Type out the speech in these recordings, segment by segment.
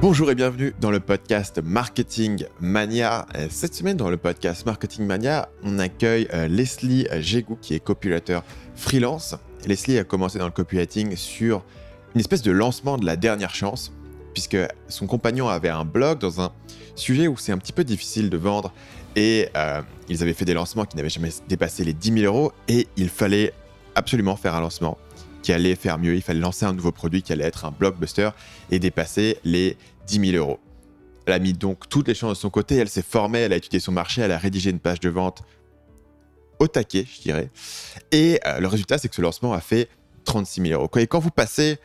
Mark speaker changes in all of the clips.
Speaker 1: Bonjour et bienvenue dans le podcast Marketing Mania. Euh, cette semaine, dans le podcast Marketing Mania, on accueille euh, Leslie Jégou, qui est copywriter freelance. Leslie a commencé dans le copywriting sur une espèce de lancement de la dernière chance, puisque son compagnon avait un blog dans un sujet où c'est un petit peu difficile de vendre et euh, ils avaient fait des lancements qui n'avaient jamais dépassé les 10 000 euros et il fallait absolument faire un lancement qui allait faire mieux. Il fallait lancer un nouveau produit qui allait être un blockbuster et dépasser les 10 000 euros. Elle a mis donc toutes les chances de son côté, elle s'est formée, elle a étudié son marché, elle a rédigé une page de vente au taquet, je dirais. Et euh, le résultat, c'est que ce lancement a fait 36 000 euros. Et quand vous passez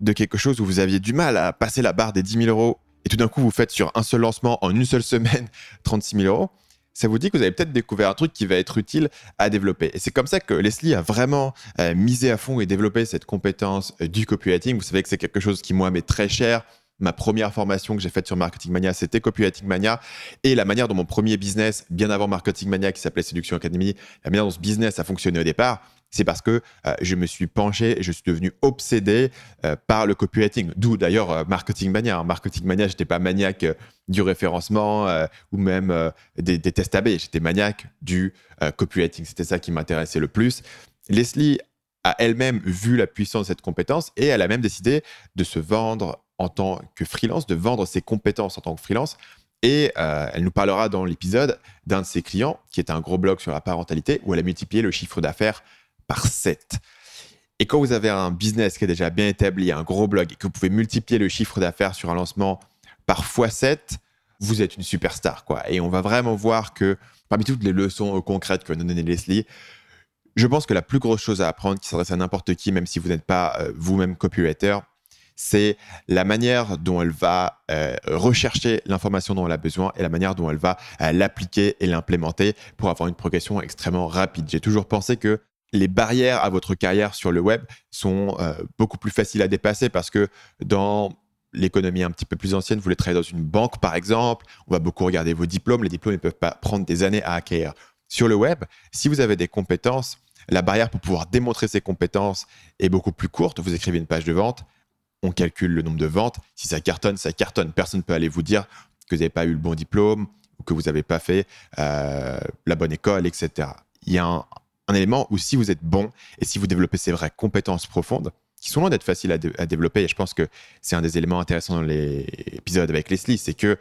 Speaker 1: de quelque chose où vous aviez du mal à passer la barre des 10 000 euros, et tout d'un coup vous faites sur un seul lancement en une seule semaine 36 000 euros, ça vous dit que vous avez peut-être découvert un truc qui va être utile à développer. Et c'est comme ça que Leslie a vraiment euh, misé à fond et développé cette compétence euh, du copywriting. Vous savez que c'est quelque chose qui, moi, m'est très cher. Ma première formation que j'ai faite sur Marketing Mania, c'était Copywriting Mania. Et la manière dont mon premier business, bien avant Marketing Mania, qui s'appelait Séduction Academy, la manière dont ce business a fonctionné au départ, c'est parce que euh, je me suis penché je suis devenu obsédé euh, par le copywriting. D'où d'ailleurs euh, Marketing Mania. En Marketing Mania, je n'étais pas maniaque du référencement ou même des, des, tests AB. J'étais maniaque du copywriting. C'était ça qui m'intéressait le plus. Leslie a elle-même vu la puissance de cette compétence et elle a même décidé de se vendre en tant que freelance, de vendre ses compétences en tant que freelance. Et elle nous parlera dans l'épisode d'un de ses clients, qui est un gros blog sur la parentalité, où elle a multiplié le chiffre d'affaires par 7. Et quand vous avez un business qui est déjà bien établi, un gros blog, et que vous pouvez multiplier le chiffre d'affaires sur un lancement par x7, vous êtes une superstar. Quoi. Et on va vraiment voir que parmi toutes les leçons concrètes que nous donner Leslie, je pense que la plus grosse chose à apprendre, qui s'adresse à n'importe qui, même si vous n'êtes pas euh, vous-même copywriter, c'est la manière dont elle va euh, rechercher l'information dont elle a besoin et la manière dont elle va euh, l'appliquer et l'implémenter pour avoir une progression extrêmement rapide. J'ai toujours pensé que les barrières à votre carrière sur le web sont euh, beaucoup plus faciles à dépasser parce que dans l'économie un petit peu plus ancienne, vous voulez travailler dans une banque par exemple, on va beaucoup regarder vos diplômes, les diplômes ne peuvent pas prendre des années à acquérir. Sur le web, si vous avez des compétences, la barrière pour pouvoir démontrer ces compétences est beaucoup plus courte. Vous écrivez une page de vente, on calcule le nombre de ventes. Si ça cartonne, ça cartonne. Personne ne peut aller vous dire que vous n'avez pas eu le bon diplôme ou que vous n'avez pas fait euh, la bonne école, etc. Il y a un, un élément où si vous êtes bon et si vous développez ces vraies compétences profondes, qui sont loin d'être faciles à, développer, et je pense que c'est un des éléments intéressants dans l'épisode avec Leslie, c'est que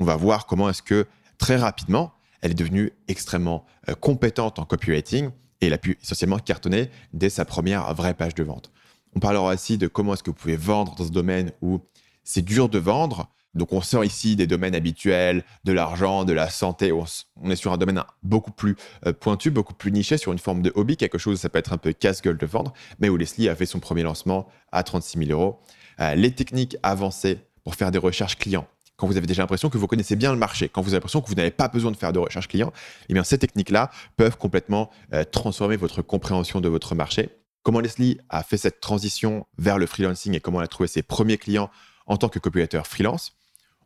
Speaker 1: on va voir comment est-ce que très rapidement, elle est devenue extrêmement euh, compétente en copywriting et elle a pu essentiellement cartonner dès sa première vraie page de vente. On parlera aussi de comment est-ce que vous pouvez vendre dans ce domaine où c'est dur de vendre, donc on sort ici des domaines habituels, de l'argent, de la santé. On, est sur un domaine beaucoup plus euh, pointu, beaucoup plus niché, sur une forme de hobby, quelque chose, ça peut être un peu casse-gueule de vendre, mais où Leslie a fait son premier lancement à 36 000 euros. Euh, les techniques avancées pour faire des recherches clients. Quand vous avez déjà l'impression que vous connaissez bien le marché, quand vous avez l'impression que vous n'avez pas besoin de faire de recherche client, eh bien ces techniques-là peuvent complètement euh, transformer votre compréhension de votre marché. Comment Leslie a fait cette transition vers le freelancing et comment elle a trouvé ses premiers clients en tant que copywriter freelance?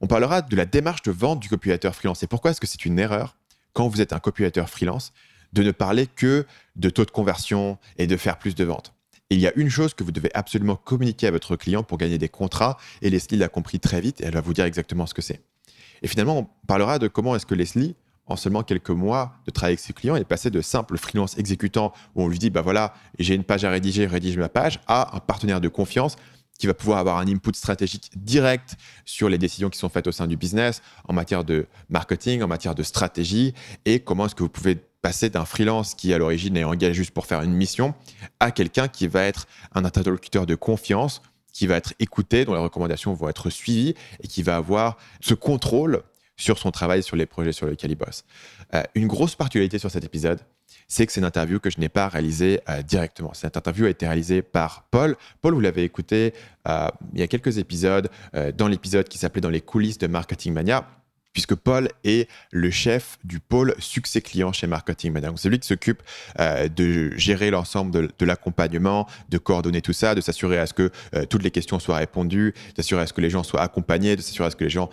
Speaker 1: On parlera de la démarche de vente du copywriter freelance et pourquoi est-ce que c'est une erreur quand vous êtes un copywriter freelance de ne parler que de taux de conversion et de faire plus de ventes? il y a une chose que vous devez absolument communiquer à votre client pour gagner des contrats et Leslie l'a compris très vite et elle va vous dire exactement ce que c'est. Et finalement, on parlera de comment est-ce que Leslie, en seulement quelques mois de travail avec ses clients, est passé de simple freelance exécutant où on lui dit bah voilà, j'ai une page à rédiger, rédige ma page, à un partenaire de confiance qui va pouvoir avoir un input stratégique direct sur les décisions qui sont faites au sein du business en matière de marketing, en matière de stratégie, et comment est-ce que vous pouvez passer d'un freelance qui à l'origine est engagé juste pour faire une mission à quelqu'un qui va être un interlocuteur de confiance, qui va être écouté, dont les recommandations vont être suivies et qui va avoir ce contrôle sur son travail, sur les projets sur lesquels il bosse. Euh, une grosse particularité sur cet épisode, c'est que c'est une interview que je n'ai pas réalisée euh, directement. Cette interview a été réalisée par Paul. Paul, vous l'avez écouté euh, il y a quelques épisodes, euh, dans l'épisode qui s'appelait Dans les coulisses de Marketing Mania puisque Paul est le chef du pôle succès client chez Marketing Mania. C'est lui qui s'occupe de gérer l'ensemble de, l'accompagnement, de coordonner tout ça, de s'assurer à ce que toutes les questions soient répondues, d'assurer à ce que les gens soient accompagnés, de s'assurer à ce que les gens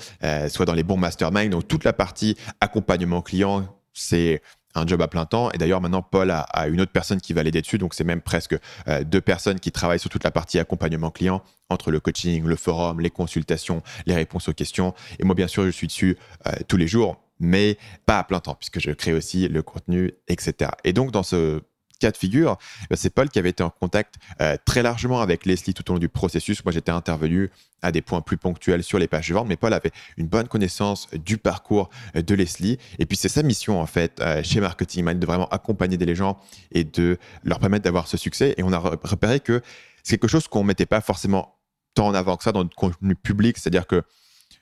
Speaker 1: soient dans les bons masterminds. Donc toute la partie accompagnement client, c'est un job à plein temps. Et d'ailleurs, maintenant, Paul a, une autre personne qui va l'aider dessus. Donc, c'est même presque euh, deux personnes qui travaillent sur toute la partie accompagnement client entre le coaching, le forum, les consultations, les réponses aux questions. Et moi, bien sûr, je suis dessus euh, tous les jours, mais pas à plein temps, puisque je crée aussi le contenu, etc. Et donc, dans ce cas de figure, bah, c'est Paul qui avait été en contact euh, très largement avec Leslie tout au long du processus. Moi, j'étais intervenu à des points plus ponctuels sur les pages de vente, mais Paul avait une bonne connaissance du parcours euh, de Leslie. Et puis, c'est sa mission, en fait, euh, chez Marketing Mind, de vraiment accompagner des gens et de leur permettre d'avoir ce succès. Et on a repéré que c'est quelque chose qu'on ne mettait pas forcément tant en avant que ça dans notre contenu public. C'est-à-dire que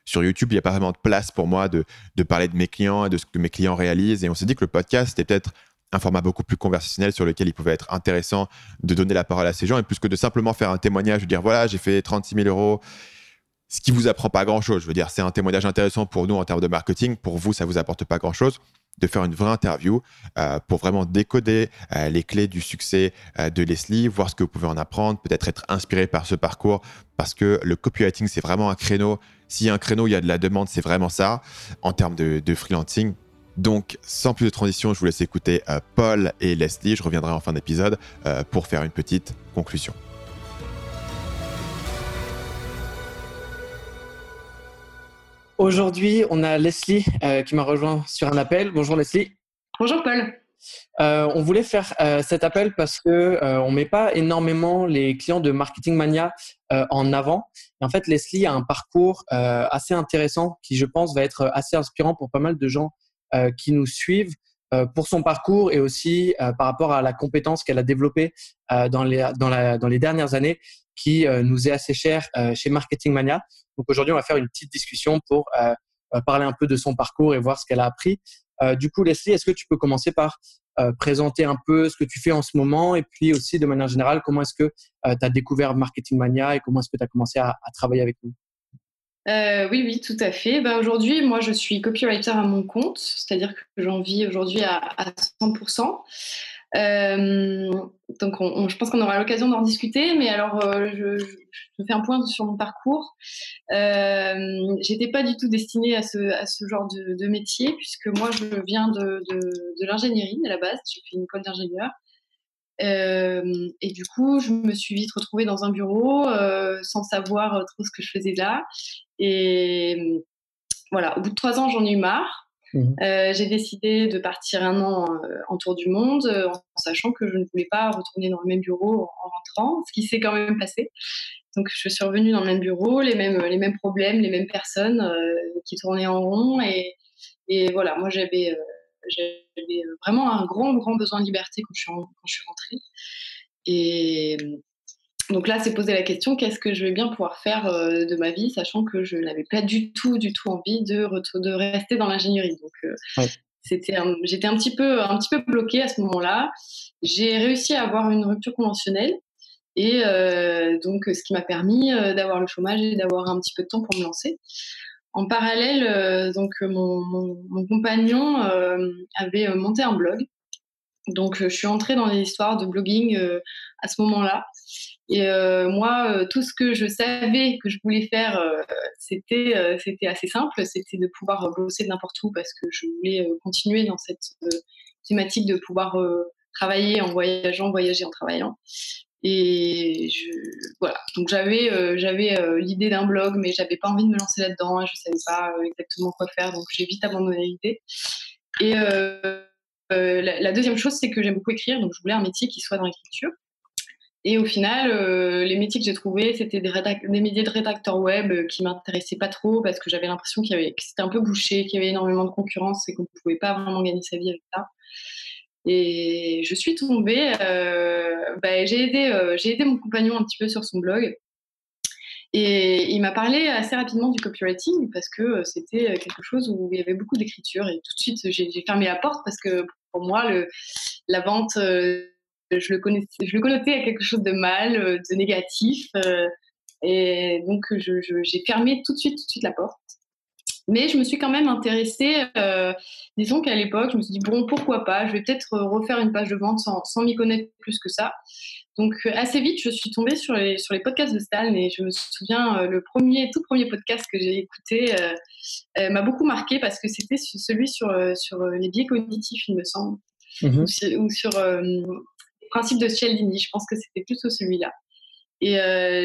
Speaker 1: sur YouTube, il n'y a pas vraiment de place pour moi de, parler de mes clients et de ce que mes clients réalisent. Et on s'est dit que le podcast était peut-être un format beaucoup plus conversationnel sur lequel il pouvait être intéressant de donner la parole à ces gens et plus que de simplement faire un témoignage, de dire voilà, j'ai fait 36 000 euros, ce qui vous apprend pas grand chose. Je veux dire, c'est un témoignage intéressant pour nous en termes de marketing. Pour vous, ça vous apporte pas grand chose de faire une vraie interview euh, pour vraiment décoder euh, les clés du succès euh, de Leslie, voir ce que vous pouvez en apprendre, peut-être être inspiré par ce parcours, parce que le copywriting, c'est vraiment un créneau. S'il y a un créneau, il y a de la demande, c'est vraiment ça. En termes de, de freelancing, donc, sans plus de transition, je vous laisse écouter euh, Paul et Leslie. Je reviendrai en fin d'épisode euh, pour faire une petite conclusion.
Speaker 2: Aujourd'hui, on a Leslie euh, qui m'a rejoint sur un appel. Bonjour Leslie.
Speaker 3: Bonjour Paul.
Speaker 2: on voulait faire cet appel parce que on met pas énormément les clients de Marketing Mania en avant. Et en fait, Leslie a un parcours assez intéressant qui, je pense, va être assez inspirant pour pas mal de gens euh, qui nous suivent euh, pour son parcours et aussi euh, par rapport à la compétence qu'elle a développée dans, les, dans, la, dans les dernières années qui nous est assez chère chez Marketing Mania. Donc aujourd'hui, on va faire une petite discussion pour parler un peu de son parcours et voir ce qu'elle a appris. du coup, Leslie, est-ce que tu peux commencer par présenter un peu ce que tu fais en ce moment et puis aussi de manière générale, comment est-ce que tu as découvert Marketing Mania et comment est-ce que tu as commencé à, à travailler avec nous?
Speaker 3: Euh, oui, oui, tout à fait. Ben, aujourd'hui, moi, je suis copywriter à mon compte, c'est-à-dire que j'en vis aujourd'hui à, 100%. Euh, donc, je pense qu'on aura l'occasion d'en discuter, mais alors, euh, je, fais un point sur mon parcours. J'étais pas du tout destinée à ce, à ce genre de, métier, puisque moi, je viens de, de l'ingénierie à la base. J'ai fait une école d'ingénieur. Euh, et du coup, je me suis vite retrouvée dans un bureau euh, sans savoir trop ce que je faisais là. Et voilà, au bout de trois ans, j'en ai eu marre. Mmh. Euh, j'ai décidé de partir un an en tour du monde en sachant que je ne voulais pas retourner dans le même bureau en rentrant, ce qui s'est quand même passé. Donc je suis revenue dans le même bureau, les mêmes, les mêmes problèmes, les mêmes personnes qui tournaient en rond. Et, et voilà, moi j'avais j'avais euh, vraiment un grand, grand besoin de liberté quand je suis, quand je suis rentrée. Et donc là, c'est poser la question qu'est-ce que je vais bien pouvoir faire euh, de ma vie, sachant que je n'avais pas du tout, du tout envie de, de rester dans l'ingénierie. Donc, euh, c'était j'étais un petit peu, un petit peu bloquée à ce moment-là. J'ai réussi à avoir une rupture conventionnelle. Et donc, ce qui m'a permis d'avoir le chômage et d'avoir un petit peu de temps pour me lancer. En parallèle, euh, donc euh, mon, compagnon euh, avait monté un blog. Donc je suis entrée dans les histoires de blogging à ce moment-là. Et moi, tout ce que je savais que je voulais faire, c'était c'était assez simple. C'était de pouvoir bosser n'importe où parce que je voulais continuer dans cette thématique de pouvoir travailler en voyageant, voyager en travaillant. Et voilà, donc j'avais euh, euh, l'idée d'un blog, mais j'avais pas envie de me lancer là-dedans, je savais pas euh, exactement quoi faire, donc j'ai vite abandonné l'idée. Et la, deuxième chose, c'est que j'aime beaucoup écrire, donc je voulais un métier qui soit dans l'écriture. Et au final, les métiers que j'ai trouvés, c'était des, des, métiers de rédacteur web qui m'intéressaient pas trop parce que j'avais l'impression qu'il que c'était un peu bouché, qu'il y avait énormément de concurrence et qu'on ne pouvait pas vraiment gagner sa vie avec ça. Et je suis tombée, euh, bah, j'ai aidé, euh, j'ai aidé mon compagnon un petit peu sur son blog. Et il m'a parlé assez rapidement du copywriting parce que euh, c'était quelque chose où il y avait beaucoup d'écriture. Et tout de suite, j'ai fermé la porte parce que pour moi, la vente, je, le connaissais, je le connotais à quelque chose de mal, de négatif. et donc, j'ai fermé tout de suite, tout de suite la porte. Mais je me suis quand même intéressée, euh, disons qu'à l'époque, je me suis dit, bon, pourquoi pas, je vais peut-être euh, refaire une page de vente sans, sans m'y connaître plus que ça. Donc euh, assez vite, je suis tombée sur les, sur les podcasts de Stan et je me souviens, le premier, tout premier podcast que j'ai écouté m'a beaucoup marqué parce que c'était celui sur, sur les biais cognitifs, il me semble. mmh ou sur, les principes de Cialdini. Je pense que c'était plutôt celui-là. Et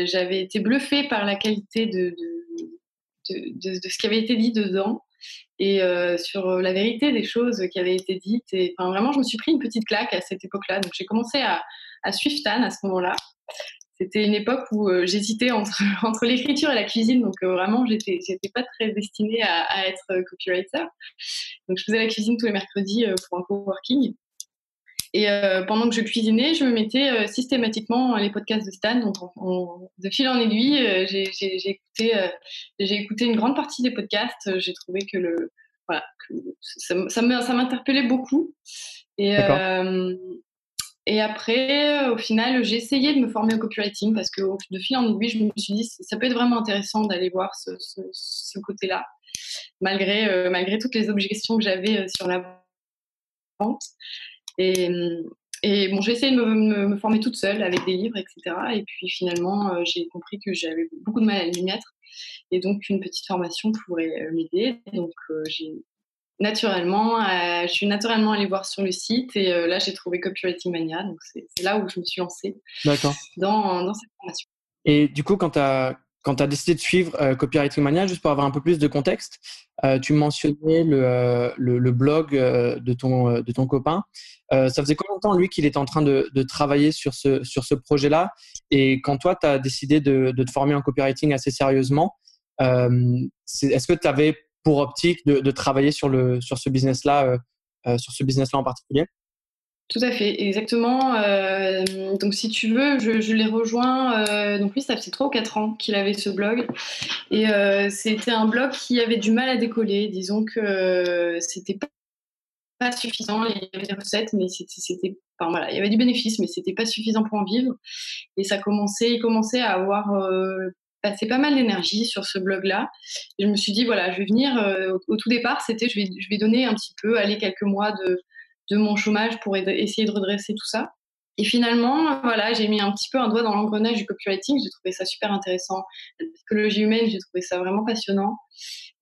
Speaker 3: j'avais été bluffée par la qualité de, de, ce qui avait été dit dedans et sur la vérité des choses qui avaient été dites. Et vraiment, je me suis pris une petite claque à cette époque-là. Donc, j'ai commencé à, à suivre Tan à ce moment-là. C'était une époque où j'hésitais entre, entre l'écriture et la cuisine. Donc, vraiment, j'étais, j'étais pas très destinée à, à, être copywriter. Donc, je faisais la cuisine tous les mercredis pour un coworking. Et euh, pendant que je cuisinais, je me mettais euh, systématiquement les podcasts de Stan. Donc, de fil en aiguille, euh, j'ai écouté, j'ai écouté une grande partie des podcasts. J'ai trouvé que, le, voilà, que ça, ça m'interpellait beaucoup. Et, et après, au final, j'ai essayé de me former au copywriting parce que de fil en aiguille, je me suis dit ça peut être vraiment intéressant d'aller voir ce, ce, ce côté-là, malgré, malgré toutes les objections que j'avais sur la vente. Et, et bon, j'ai essayé de me, former toute seule avec des livres, etc. Et puis finalement, euh, j'ai compris que j'avais beaucoup de mal à m'y mettre. Et donc, une petite formation pourrait euh, m'aider. Donc, euh, j'ai naturellement, je suis naturellement allée voir sur le site et là, j'ai trouvé Copywriting Mania. Donc, c'est là où je me suis lancée dans, dans cette formation.
Speaker 2: Et du coup, quand tu as quand tu as décidé de suivre euh, Copywriting Mania, juste pour avoir un peu plus de contexte, euh, tu mentionnais le, euh, blog de, ton, de ton copain. ça faisait combien de temps, lui, qu'il était en train de, de, travailler sur ce, sur ce projet-là? Et quand toi, tu as décidé de, de, te former en copywriting assez sérieusement, est-ce que tu avais pour optique de, travailler sur, le, sur ce business-là sur ce business-là en particulier?
Speaker 3: Tout à fait, exactement. Euh, donc, si tu veux, je, l'ai rejoint. Euh, donc, lui, ça fait 3 ou 4 ans qu'il avait ce blog. Et euh, c'était un blog qui avait du mal à décoller. Disons que c'était pas, pas suffisant. Il y avait des recettes, mais c'était. Enfin, voilà, il y avait du bénéfice, mais c'était pas suffisant pour en vivre. Et ça commençait, il commençait à avoir passé pas mal d'énergie sur ce blog-là. Je me suis dit, voilà, je vais venir. Au, au, tout départ, c'était je vais, je vais donner un petit peu, aller quelques mois de de mon chômage pour essayer de redresser tout ça. Et finalement, voilà, j'ai mis un petit peu un doigt dans l'engrenage du copywriting. J'ai trouvé ça super intéressant. La psychologie humaine, j'ai trouvé ça vraiment passionnant.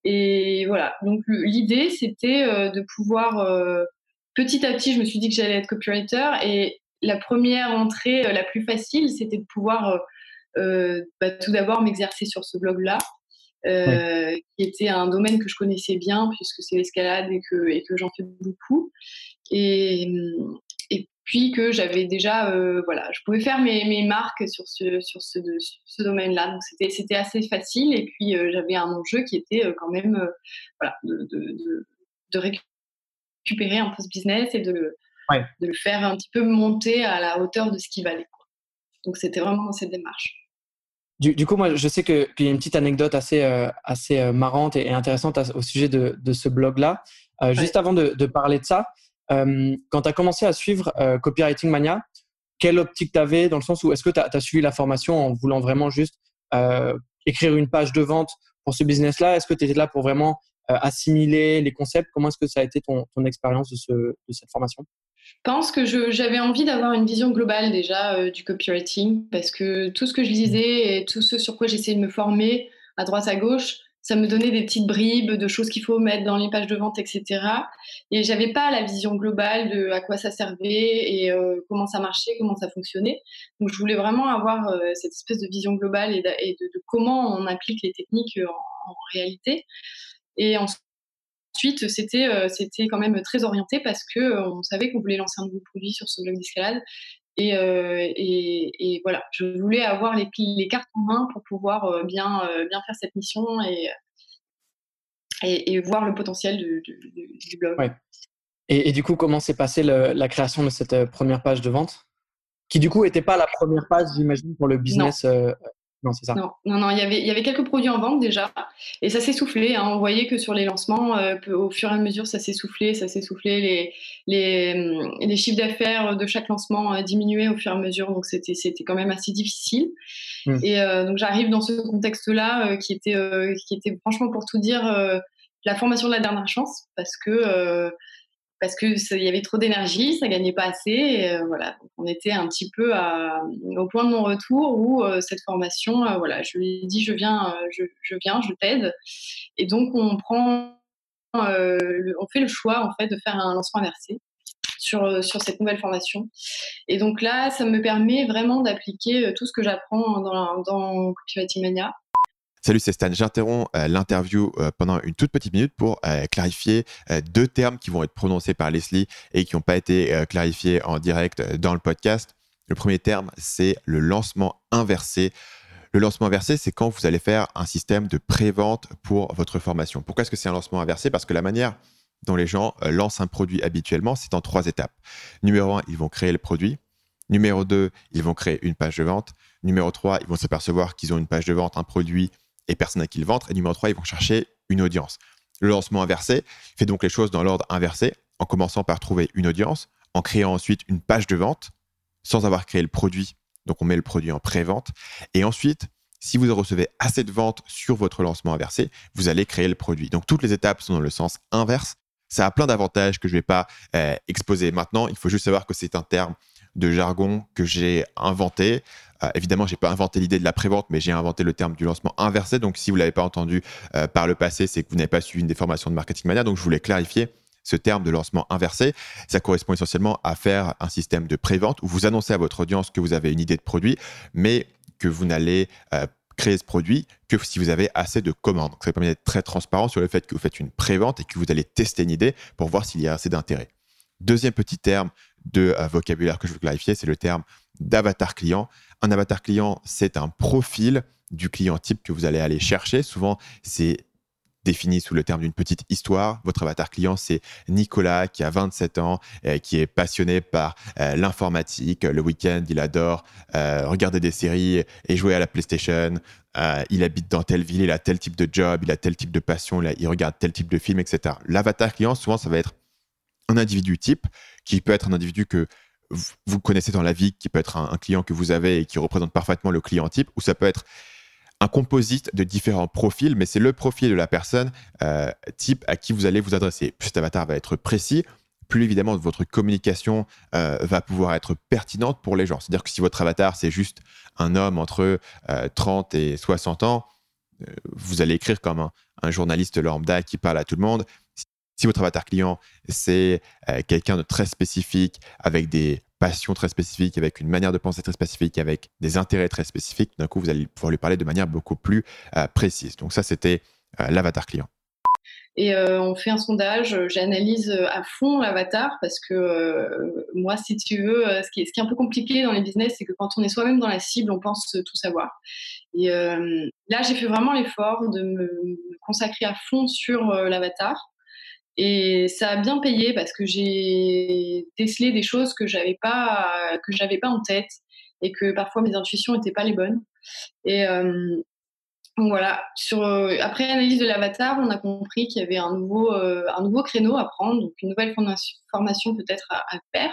Speaker 3: Et voilà. Donc l'idée, c'était euh, de pouvoir euh, petit à petit, je me suis dit que j'allais être copywriter. Et la première entrée, euh, la plus facile, c'était de pouvoir bah, tout d'abord m'exercer sur ce blog-là. Qui était un domaine que je connaissais bien puisque c'est l'escalade et que, et que j'en fais beaucoup. Et, et puis que j'avais déjà, euh, voilà, je pouvais faire mes, mes, marques sur ce, sur ce, ce domaine-là. Donc c'était, c'était assez facile. Et puis euh, j'avais un enjeu qui était euh, quand même, voilà, de, de, de, récupérer un peu ce business et de le, de le faire un petit peu monter à la hauteur de ce qui valait. Donc c'était vraiment dans cette démarche.
Speaker 2: Du, du, coup, moi, je sais qu'il y a une petite anecdote assez, assez marrante et, intéressante au sujet de, de ce blog-là. Juste avant de, de, parler de ça, euh, quand tu as commencé à suivre euh, Copywriting Mania, quelle optique tu avais dans le sens où est-ce que tu as, suivi la formation en voulant vraiment juste euh, écrire une page de vente pour ce business-là? Est-ce que tu étais là pour vraiment assimiler les concepts? Comment est-ce que ça a été ton, ton expérience de, ce, de, cette formation?
Speaker 3: Pense que j'avais envie d'avoir une vision globale déjà du copywriting parce que tout ce que je lisais et tout ce sur quoi j'essayais de me former à droite à gauche, ça me donnait des petites bribes de choses qu'il faut mettre dans les pages de vente, etc. Et j'avais pas la vision globale de à quoi ça servait et euh, comment ça marchait, comment ça fonctionnait. Donc je voulais vraiment avoir euh, cette espèce de vision globale et, de, comment on applique les techniques en, réalité. Et ensuite, c'était euh, c'était quand même très orienté parce que on savait qu'on voulait lancer un nouveau produit sur ce blog d'escalade. Euh, et, et, voilà, je voulais avoir les, les cartes en main pour pouvoir euh, bien, euh, bien faire cette mission et, et, voir le potentiel du, du, blog.
Speaker 2: Et, du coup, comment s'est passée la création de cette première page de vente? Qui du coup n'était pas la première page, j'imagine, pour le business non, c'est ça.
Speaker 3: Non, non, il, y avait, il y avait quelques produits en vente déjà, et ça s'est soufflé. Hein. On voyait que sur les lancements, euh, au fur et à mesure, ça s'est soufflé, ça s'est soufflé. Les, les, hum, les chiffres d'affaires de chaque lancement euh, diminuaient au fur et à mesure, donc c'était, c'était quand même assez difficile. Mmh. Et euh, donc j'arrive dans ce contexte-là qui, était, qui était franchement, pour tout dire, la formation de la dernière chance, parce que parce que il y avait trop d'énergie, ça gagnait pas assez. Euh, voilà, on était un petit peu au point de mon retour où euh, cette formation, euh, voilà, je lui ai dit je viens, je, viens, je t'aide. Et donc on prend, on fait le choix en fait de faire un lancement inversé. sur, sur cette nouvelle formation. Et donc là, ça me permet vraiment d'appliquer tout ce que j'apprends dans, dans Mania.
Speaker 1: Salut, c'est Stan. J'interromps l'interview pendant une toute petite minute pour clarifier deux termes qui vont être prononcés par Leslie et qui n'ont pas été clarifiés en direct dans le podcast. Le premier terme, c'est le lancement inversé. Le lancement inversé, c'est quand vous allez faire un système de pré-vente pour votre formation. Pourquoi est-ce que c'est un lancement inversé? Parce que la manière dont les gens euh, lancent un produit habituellement, c'est en trois étapes. Numéro un, ils vont créer le produit. Numéro deux, ils vont créer une page de vente. Numéro trois, ils vont s'apercevoir qu'ils ont une page de vente, un produit et personne à qui le vendre. Et numéro trois, ils vont chercher une audience. Le lancement inversé fait donc les choses dans l'ordre inversé, en commençant par trouver une audience, en créant ensuite une page de vente, sans avoir créé le produit donc on met le produit en pré-vente. Et ensuite, si vous recevez assez de ventes sur votre lancement inversé, vous allez créer le produit. Donc toutes les étapes sont dans le sens inverse. Ça a plein d'avantages que je ne vais pas euh, exposer maintenant. Il faut juste savoir que c'est un terme de jargon que j'ai inventé. Euh, évidemment, je n'ai pas inventé l'idée de la prévente, mais j'ai inventé le terme du lancement inversé. Donc, si vous l'avez pas entendu euh, par le passé, c'est que vous n'avez pas suivi une des formations de Marketing Mania. Donc, je voulais clarifier ce terme de lancement inversé, ça correspond essentiellement à faire un système de pré-vente où vous annoncez à votre audience que vous avez une idée de produit, mais que vous n'allez euh, créer ce produit que si vous avez assez de commandes. ça permet d'être très transparent sur le fait que vous faites une pré-vente et que vous allez tester une idée pour voir s'il y a assez d'intérêt. Deuxième petit terme de euh, vocabulaire que je veux clarifier, c'est le terme d'avatar client. Un avatar client, c'est un profil du client type que vous allez aller chercher. Souvent, c'est défini sous le terme d'une petite histoire. Votre avatar client, c'est Nicolas qui a 27 ans, euh, qui est passionné par euh, l'informatique. Le week-end, il adore regarder des séries et jouer à la PlayStation. il habite dans telle ville, il a tel type de job, il a tel type de passion, il, regarde tel type de film, etc. L'avatar client, souvent, ça va être un individu type qui peut être un individu que vous connaissez dans la vie, qui peut être un client que vous avez et qui représente parfaitement le client type, ou ça peut être un composite de différents profils, mais c'est le profil de la personne euh, type à qui vous allez vous adresser. Plus cet avatar va être précis, plus évidemment votre communication euh, va pouvoir être pertinente pour les gens. C'est-à-dire que si votre avatar c'est juste un homme entre 30 euh, et 60 ans, vous allez écrire comme un, un, journaliste lambda qui parle à tout le monde. Si votre avatar client c'est quelqu'un de très spécifique avec des passion très spécifique, avec une manière de penser très spécifique, avec des intérêts très spécifiques, d'un coup, vous allez pouvoir lui parler de manière beaucoup plus euh, précise. Donc ça, c'était euh, l'avatar client.
Speaker 3: Et euh, on fait un sondage, j'analyse à fond l'avatar parce que moi, si tu veux, ce, qui est, un peu compliqué dans les business, c'est que quand on est soi-même dans la cible, on pense tout savoir. Et là, j'ai fait vraiment l'effort de me consacrer à fond sur l'avatar et ça a bien payé parce que j'ai décelé des choses que j'avais pas que j'avais pas en tête et que parfois mes intuitions n'étaient pas les bonnes. Et euh, voilà. Euh, après l'analyse de l'avatar, on a compris qu'il y avait un nouveau, euh, un nouveau créneau à prendre, donc une nouvelle formation, peut-être à, faire.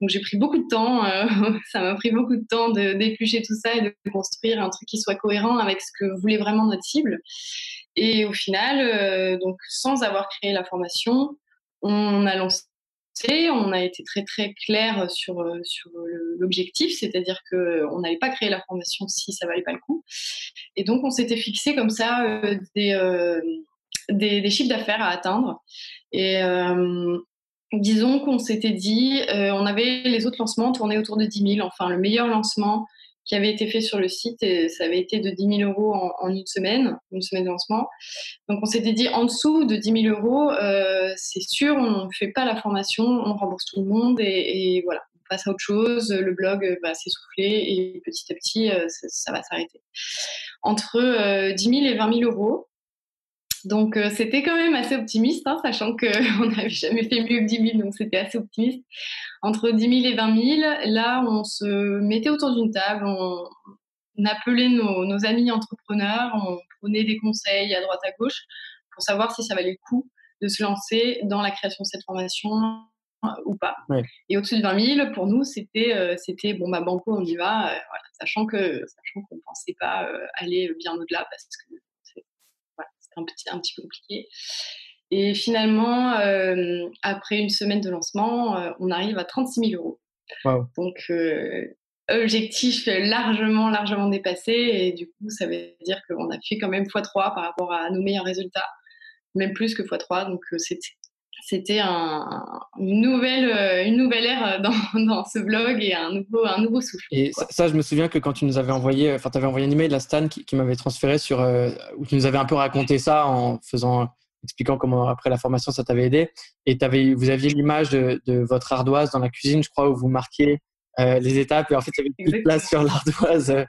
Speaker 3: Donc j'ai pris beaucoup de temps, ça m'a pris beaucoup de temps d'éplucher tout ça et de construire un truc qui soit cohérent avec ce que voulait vraiment notre cible. Et au final, euh, donc sans avoir créé la formation, on a lancé, on a été très très clair sur, euh, sur l'objectif, c'est-à-dire qu'on n'allait pas créer la formation si ça valait pas le coup. Et donc on s'était fixé comme ça euh, des, des, des, chiffres d'affaires à atteindre. Et disons qu'on s'était dit, on avait les autres lancements tournés autour de 10 000, enfin le meilleur lancement qui avait été fait sur le site et ça avait été de 10 000 euros en, une semaine, une semaine de lancement. Donc on s'était dit en dessous de 10 000 euros, euh, c'est sûr, on ne fait pas la formation, on rembourse tout le monde et, voilà, on passe à autre chose, le blog va s'essouffler et petit à petit, euh, ça, va s'arrêter. Entre 10 000 et 20 000 euros, donc euh, c'était quand même assez optimiste, hein, sachant qu'on n'avait jamais fait mieux que 10 000, donc c'était assez optimiste. Entre 10 000 et 20 000, là on se mettait autour d'une table, on, appelait nos, amis entrepreneurs, on prenait des conseils à droite à gauche pour savoir si ça valait le coup de se lancer dans la création de cette formation euh, ou pas. Et au-dessus de 20 000, pour nous, c'était euh, c'était bon, bah, banco, on y va, sachant que sachant qu'on ne pensait pas aller bien au-delà parce que un petit, un petit peu compliqué. Et finalement, euh, après une semaine de lancement, euh, on arrive à 36 000 euros. Donc, euh, objectif largement, largement dépassé. Et du coup, ça veut dire qu'on a fait quand même x3 par rapport à nos meilleurs résultats, même plus que x3. Donc, c'était une, nouvelle, euh, une nouvelle ère dans, dans, ce blog et un nouveau, souffle.
Speaker 2: Et ça, je me souviens que quand tu nous avais envoyé, enfin, tu avais envoyé un email à Stan qui, m'avait transféré sur, euh, où tu nous avais un peu raconté ça en faisant, expliquant comment après la formation ça t'avait aidé. Et avais, vous aviez l'image de, de, votre ardoise dans la cuisine, je crois, où vous marquiez euh, les étapes et en fait il y avait de place sur l'ardoise. Euh,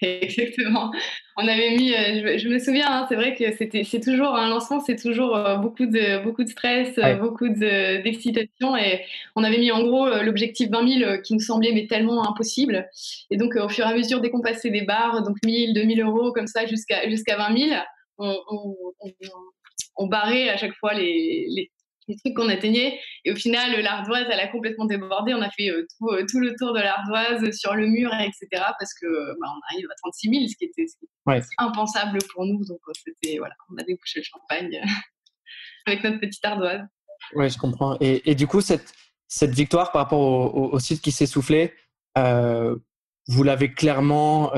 Speaker 3: Exactement. On avait mis, euh, je, me souviens, hein, c'est vrai que c'était, c'est toujours un lancement, c'est toujours beaucoup de beaucoup de stress, beaucoup d'excitation et on avait mis en gros l'objectif 20 000 qui nous semblait mais tellement impossible. Et donc au fur et à mesure dès qu'on passait des barres, donc 1000, 2000 euros comme ça jusqu'à jusqu'à 20 000, on, on, on, barrait à chaque fois les, les trucs qu'on atteignait. Et au final, l'ardoise, elle a complètement débordé. On a fait euh, euh, tout, le tour de l'ardoise sur le mur, etc. Parce que bah, on arrive à 36 000, ce qui était, impensable pour nous. Donc, euh, c'était, voilà, on a débouché le champagne avec notre petite ardoise.
Speaker 2: Oui, je comprends. Et, du coup, cette, cette victoire par rapport au, site qui s'est soufflé, vous l'avez clairement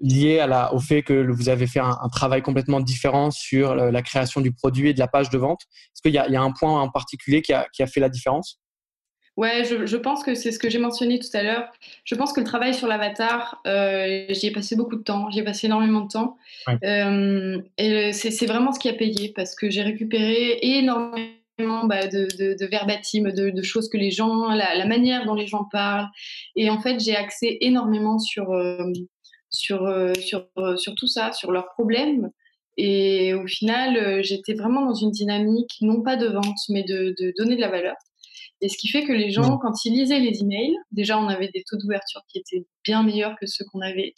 Speaker 2: lié à la, au fait que vous avez fait un, travail complètement différent sur la création du produit et de la page de vente. Est-ce qu'il y, y, a un point en particulier qui a, qui a fait la différence?
Speaker 3: Ouais, je, je, pense que c'est ce que j'ai mentionné tout à l'heure. Je pense que le travail sur l'avatar, euh, j'y ai passé beaucoup de temps, j'y ai passé énormément de temps. Euh, et c'est vraiment ce qui a payé parce que j'ai récupéré énormément bah, de, de, de, verbatim, de, de, choses que les gens, la, la, manière dont les gens parlent. Et en fait, j'ai axé énormément sur, euh, sur, euh, sur, euh, sur tout ça, sur leurs problèmes. Et au final, euh, j'étais vraiment dans une dynamique, non pas de vente, mais de, de, donner de la valeur. Et ce qui fait que les gens, quand ils lisaient les emails, déjà on avait des taux d'ouverture qui étaient bien meilleurs que ceux qu'on avait.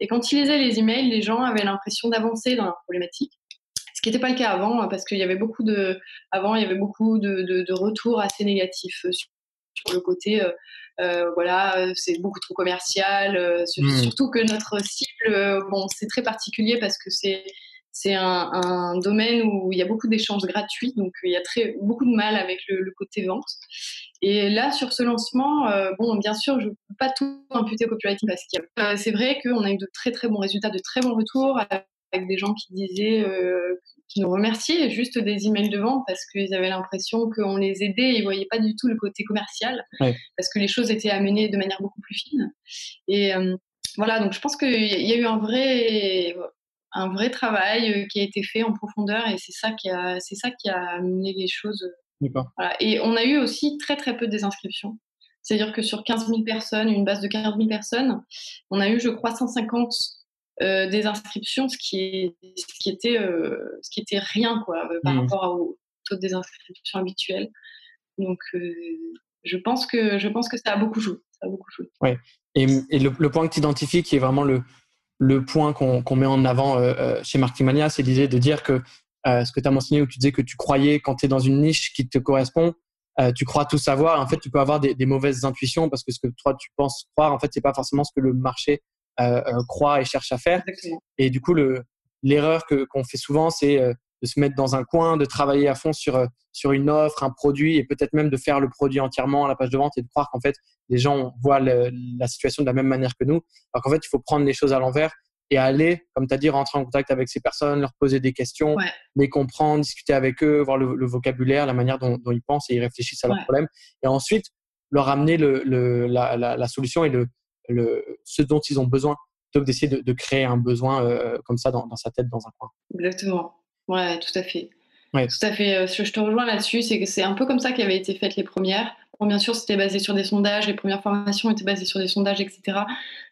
Speaker 3: Et quand ils lisaient les emails, les gens avaient l'impression d'avancer dans leur problématique. Ce qui n'était pas le cas avant, parce qu'il y avait beaucoup de, avant il y avait beaucoup de, de, de retours assez négatifs sur, le côté euh, voilà, euh, c'est beaucoup trop commercial. Euh, hmm. Surtout que notre cible, bon, c'est très particulier parce que c'est c'est un, domaine où il y a beaucoup d'échanges gratuits, donc il y a très, beaucoup de mal avec le, côté vente. Et là, sur ce lancement, bon, bien sûr, je ne peux pas tout imputer au copywriting parce que c'est vrai qu'on a eu de très très bons résultats, de très bons retours avec des gens qui disaient qui nous remerciaient juste des emails de vente parce qu'ils avaient l'impression qu'on les aidait, ils ne voyaient pas du tout le côté commercial parce que les choses étaient amenées de manière beaucoup plus fine. Et euh, voilà, donc je pense qu'il y a eu un vrai, un vrai travail euh, qui a été fait en profondeur et c'est ça qui a, c'est ça qui a amené les choses. Voilà. Et on a eu aussi très très peu de désinscriptions. C'est-à-dire que sur 15 000 personnes, une base de 15 000 personnes, on a eu, je crois, 150 euh, des inscriptions, ce qui, est, ce, qui était, euh, ce qui était rien quoi, euh, par mmh. rapport au taux des inscriptions habituelles. Donc, je, pense que, je pense que ça a beaucoup joué. Ça a beaucoup joué.
Speaker 2: Ouais. Et, et le, point que tu identifies, qui est vraiment le, le point qu'on met en avant chez Marketing c'est l'idée de dire que ce que tu as mentionné, où tu disais que tu croyais quand tu es dans une niche qui te correspond, tu crois tout savoir. En fait, tu peux avoir des, des, mauvaises intuitions parce que ce que toi tu penses croire, en fait, c'est pas forcément ce que le marché croit et cherche à faire. Et du coup, l'erreur qu'on fait souvent, c'est euh, de se mettre dans un coin, de travailler à fond sur, sur une offre, un produit, et peut-être même de faire le produit entièrement à la page de vente et de croire qu'en fait, les gens voient la situation de la même manière que nous. Alors qu'en fait, il faut prendre les choses à l'envers et aller, comme tu as dit, rentrer en contact avec ces personnes, leur poser des questions, les comprendre, discuter avec eux, voir le, vocabulaire, la manière dont, ils pensent et ils réfléchissent à leurs problèmes. Et ensuite, leur amener le, la, la, la, solution et le, le, ce dont ils ont besoin, plutôt que d'essayer de, créer un besoin euh, comme ça dans, sa tête, dans un coin.
Speaker 3: Exactement. Ouais, tout à fait. Ouais. Tout à fait. Euh, je te rejoins là-dessus. C'est que c'est un peu comme ça qu'avaient été faites les premières. Bon, bien sûr, c'était basé sur des sondages. Les premières formations étaient basées sur des sondages, etc.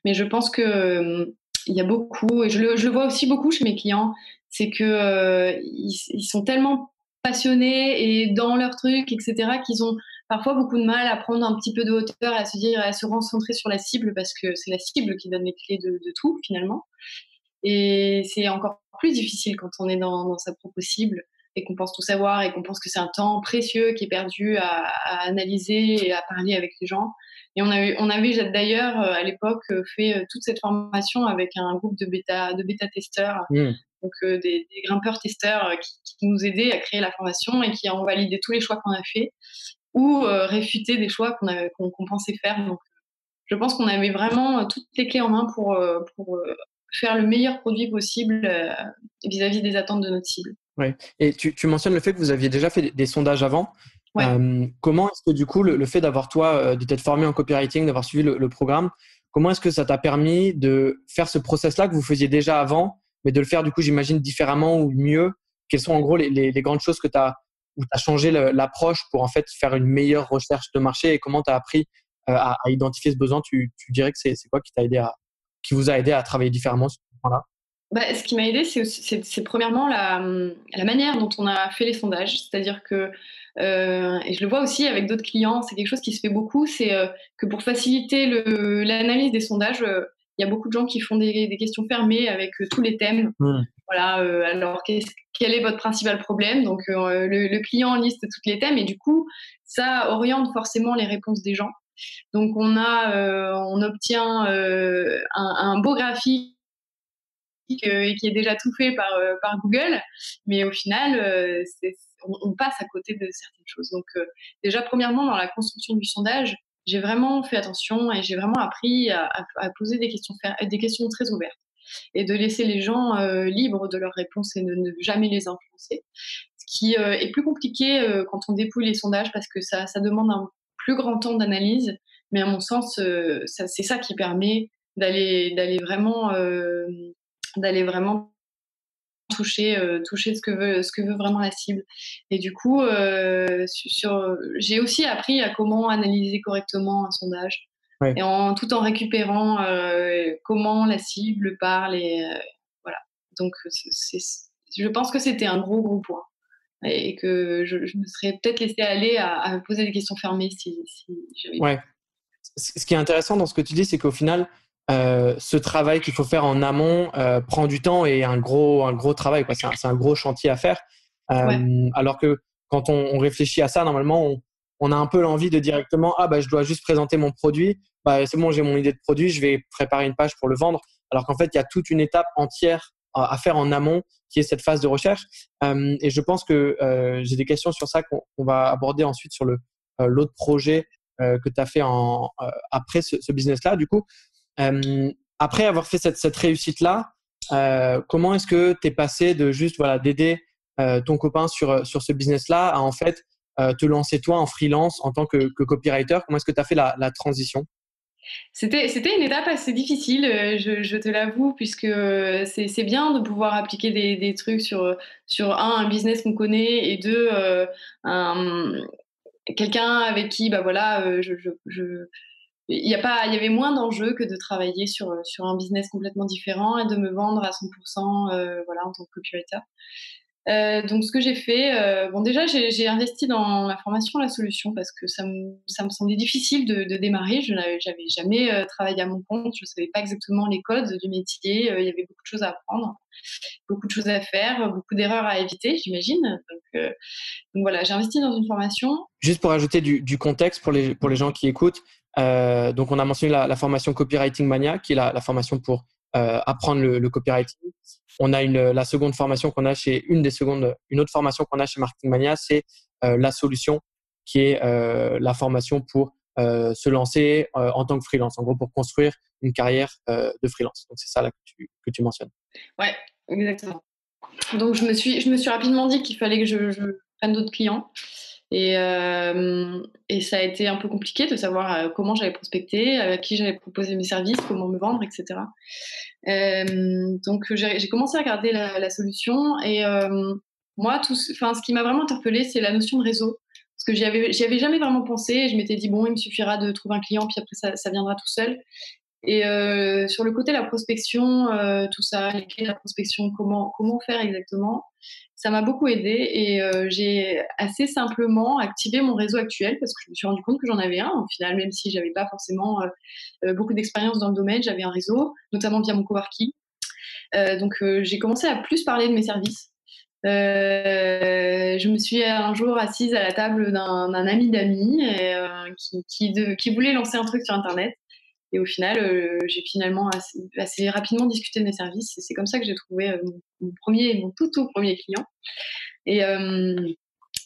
Speaker 3: Mais je pense que euh, il y a beaucoup, et je le, je le, vois aussi beaucoup chez mes clients, c'est que ils, sont tellement passionnés et dans leur truc, etc., qu'ils ont parfois beaucoup de mal à prendre un petit peu de hauteur, à se dire, à se concentrer sur la cible parce que c'est la cible qui donne les clés de, tout finalement. Et c'est encore plus difficile quand on est dans, sa propre cible et qu'on pense tout savoir et qu'on pense que c'est un temps précieux qui est perdu à, analyser et à parler avec les gens. Et on avait, on avait d'ailleurs euh, à l'époque euh, fait euh, toute cette formation avec un groupe de bêta, de bêta testeurs, mmh. donc des, grimpeurs testeurs qui, nous aidaient à créer la formation et qui ont validé tous les choix qu'on a fait ou euh, réfuter des choix qu'on pensait faire. Donc, je pense qu'on avait vraiment euh, toutes les clés en main pour, euh, pour faire le meilleur produit possible vis-à-vis des attentes de notre cible.
Speaker 2: Oui. Et tu, tu, mentionnes le fait que vous aviez déjà fait des, sondages avant.
Speaker 3: Euh,
Speaker 2: comment est-ce que du coup, le, fait d'avoir toi, de t'être formé en copywriting, d'avoir suivi le, programme, comment est-ce que ça t'a permis de faire ce process-là que vous faisiez déjà avant, mais de le faire du coup, j'imagine, différemment ou mieux? Quelles sont en gros les, les, grandes choses que tu as, où tu as changé l'approche pour en fait faire une meilleure recherche de marché et comment tu as appris euh, à, identifier ce besoin? Tu, dirais que c'est quoi qui t'a aidé à, qui vous a aidé à travailler différemment sur ce point-là?
Speaker 3: Bah, ce qui m'a aidé, c'est premièrement la, manière dont on a fait les sondages. C'est-à-dire que, euh, et je le vois aussi avec d'autres clients, c'est quelque chose qui se fait beaucoup, c'est euh, que pour faciliter l'analyse des sondages, il y a beaucoup de gens qui font des, des questions fermées avec tous les thèmes. Mmh. Voilà, alors quel est votre principal problème? Donc le, le, client liste tous les thèmes et du coup, ça oriente forcément les réponses des gens. Donc on a, on obtient un, un beau graphique et qui est déjà tout fait par, euh, par Google. Mais au final, euh, on, passe à côté de certaines choses. Donc, euh, déjà, premièrement, dans la construction du sondage, j'ai vraiment fait attention et j'ai vraiment appris à, poser des questions, des questions très ouvertes et de laisser les gens libres de leurs réponses et de ne jamais les influencer. Ce qui est plus compliqué quand on dépouille les sondages parce que ça, ça demande un plus grand temps d'analyse. Mais à mon sens, c'est ça qui permet d'aller vraiment d'aller vraiment toucher, euh, toucher ce, que veut, ce que veut vraiment la cible. Et du coup, euh, sur, j'ai aussi appris à comment analyser correctement un sondage, et en, tout en récupérant euh, comment la cible parle. Et, voilà. Donc, c'est, je pense que c'était un gros, gros point. Et que je, me serais peut-être laissé aller à, poser des questions fermées si, si j'avais.
Speaker 2: Ouais. Ce qui est intéressant dans ce que tu dis, c'est qu'au final, euh, ce travail qu'il faut faire en amont euh, prend du temps et un gros, un gros travail. C'est un, un, gros chantier à faire. Euh, alors que quand on, réfléchit à ça, normalement, on, a un peu l'envie de directement ah bah je dois juste présenter mon produit. Bah, c'est bon, j'ai mon idée de produit, je vais préparer une page pour le vendre. Alors qu'en fait, il y a toute une étape entière à faire en amont qui est cette phase de recherche. et je pense que j'ai des questions sur ça qu'on va aborder ensuite sur le l'autre projet que tu as fait en, après ce, ce business-là. Du coup, après avoir fait cette, réussite-là, euh, comment est-ce que tu es passé de juste voilà, d'aider euh, ton copain sur, sur ce business-là à en fait te lancer toi en freelance en tant que, copywriter? Comment est-ce que tu as fait la, transition?
Speaker 3: C'était, une étape assez difficile, je, te l'avoue, puisque c'est, bien de pouvoir appliquer des, des, trucs sur, sur un, un business qu'on connaît, et deux, un, quelqu'un avec qui bah voilà, je, il y, a pas, il y avait moins d'enjeux que de travailler sur, sur un business complètement différent et de me vendre à 100% euh, voilà, en tant que copywriter. Euh, donc, ce que j'ai fait, euh, bon, déjà, j'ai investi dans la formation la solution parce que ça me, ça me semblait difficile de, démarrer. Je n'avais jamais euh, travaillé à mon compte, je ne savais pas exactement les codes du métier. Euh, il y avait beaucoup de choses à apprendre, beaucoup de choses à faire, beaucoup d'erreurs à éviter, j'imagine. Donc, donc, voilà, j'ai investi dans une formation.
Speaker 2: Juste pour ajouter du, du, contexte pour les, pour les gens qui écoutent, euh, donc, on a mentionné la, formation Copywriting Mania, qui est la, formation pour euh, apprendre le, copywriting. On a une, la seconde formation qu'on a chez une des secondes, une autre formation qu'on a chez Marketing Mania, c'est euh, la solution, qui est la formation pour se lancer en tant que freelance, en gros pour construire une carrière de freelance. Donc, c'est ça que tu, que mentionnes.
Speaker 3: Ouais, exactement. Donc, je me suis, je me suis rapidement dit qu'il fallait que je prenne d'autres clients. Et, euh, et, ça a été un peu compliqué de savoir euh, comment j'allais prospecter, à qui j'allais proposer mes services, comment me vendre, etc. Euh, donc j'ai commencé à regarder la, solution et euh, moi, tout, ce qui m'a vraiment interpellée, c'est la notion de réseau. Parce que j'y avais, avais jamais vraiment pensé. Je m'étais dit, bon, il me suffira de trouver un client, puis après, ça viendra tout seul. Et euh, sur le côté la prospection, euh, tout ça, la prospection, comment, faire exactement, ça m'a beaucoup aidé et euh, j'ai assez simplement activé mon réseau actuel parce que je me suis rendu compte que j'en avais un. Au final, même si j'avais pas forcément beaucoup d'expérience dans le domaine, j'avais un réseau, notamment via mon coworking. donc j'ai commencé à plus parler de mes services. je me suis un jour assise à la table d'un ami d'amis qui voulait lancer un truc sur Internet. Et au final, euh, j'ai finalement assez, rapidement discuté de mes services. Et c'est comme ça que j'ai trouvé euh, mon, premier, mon tout, tout premier client. Et euh,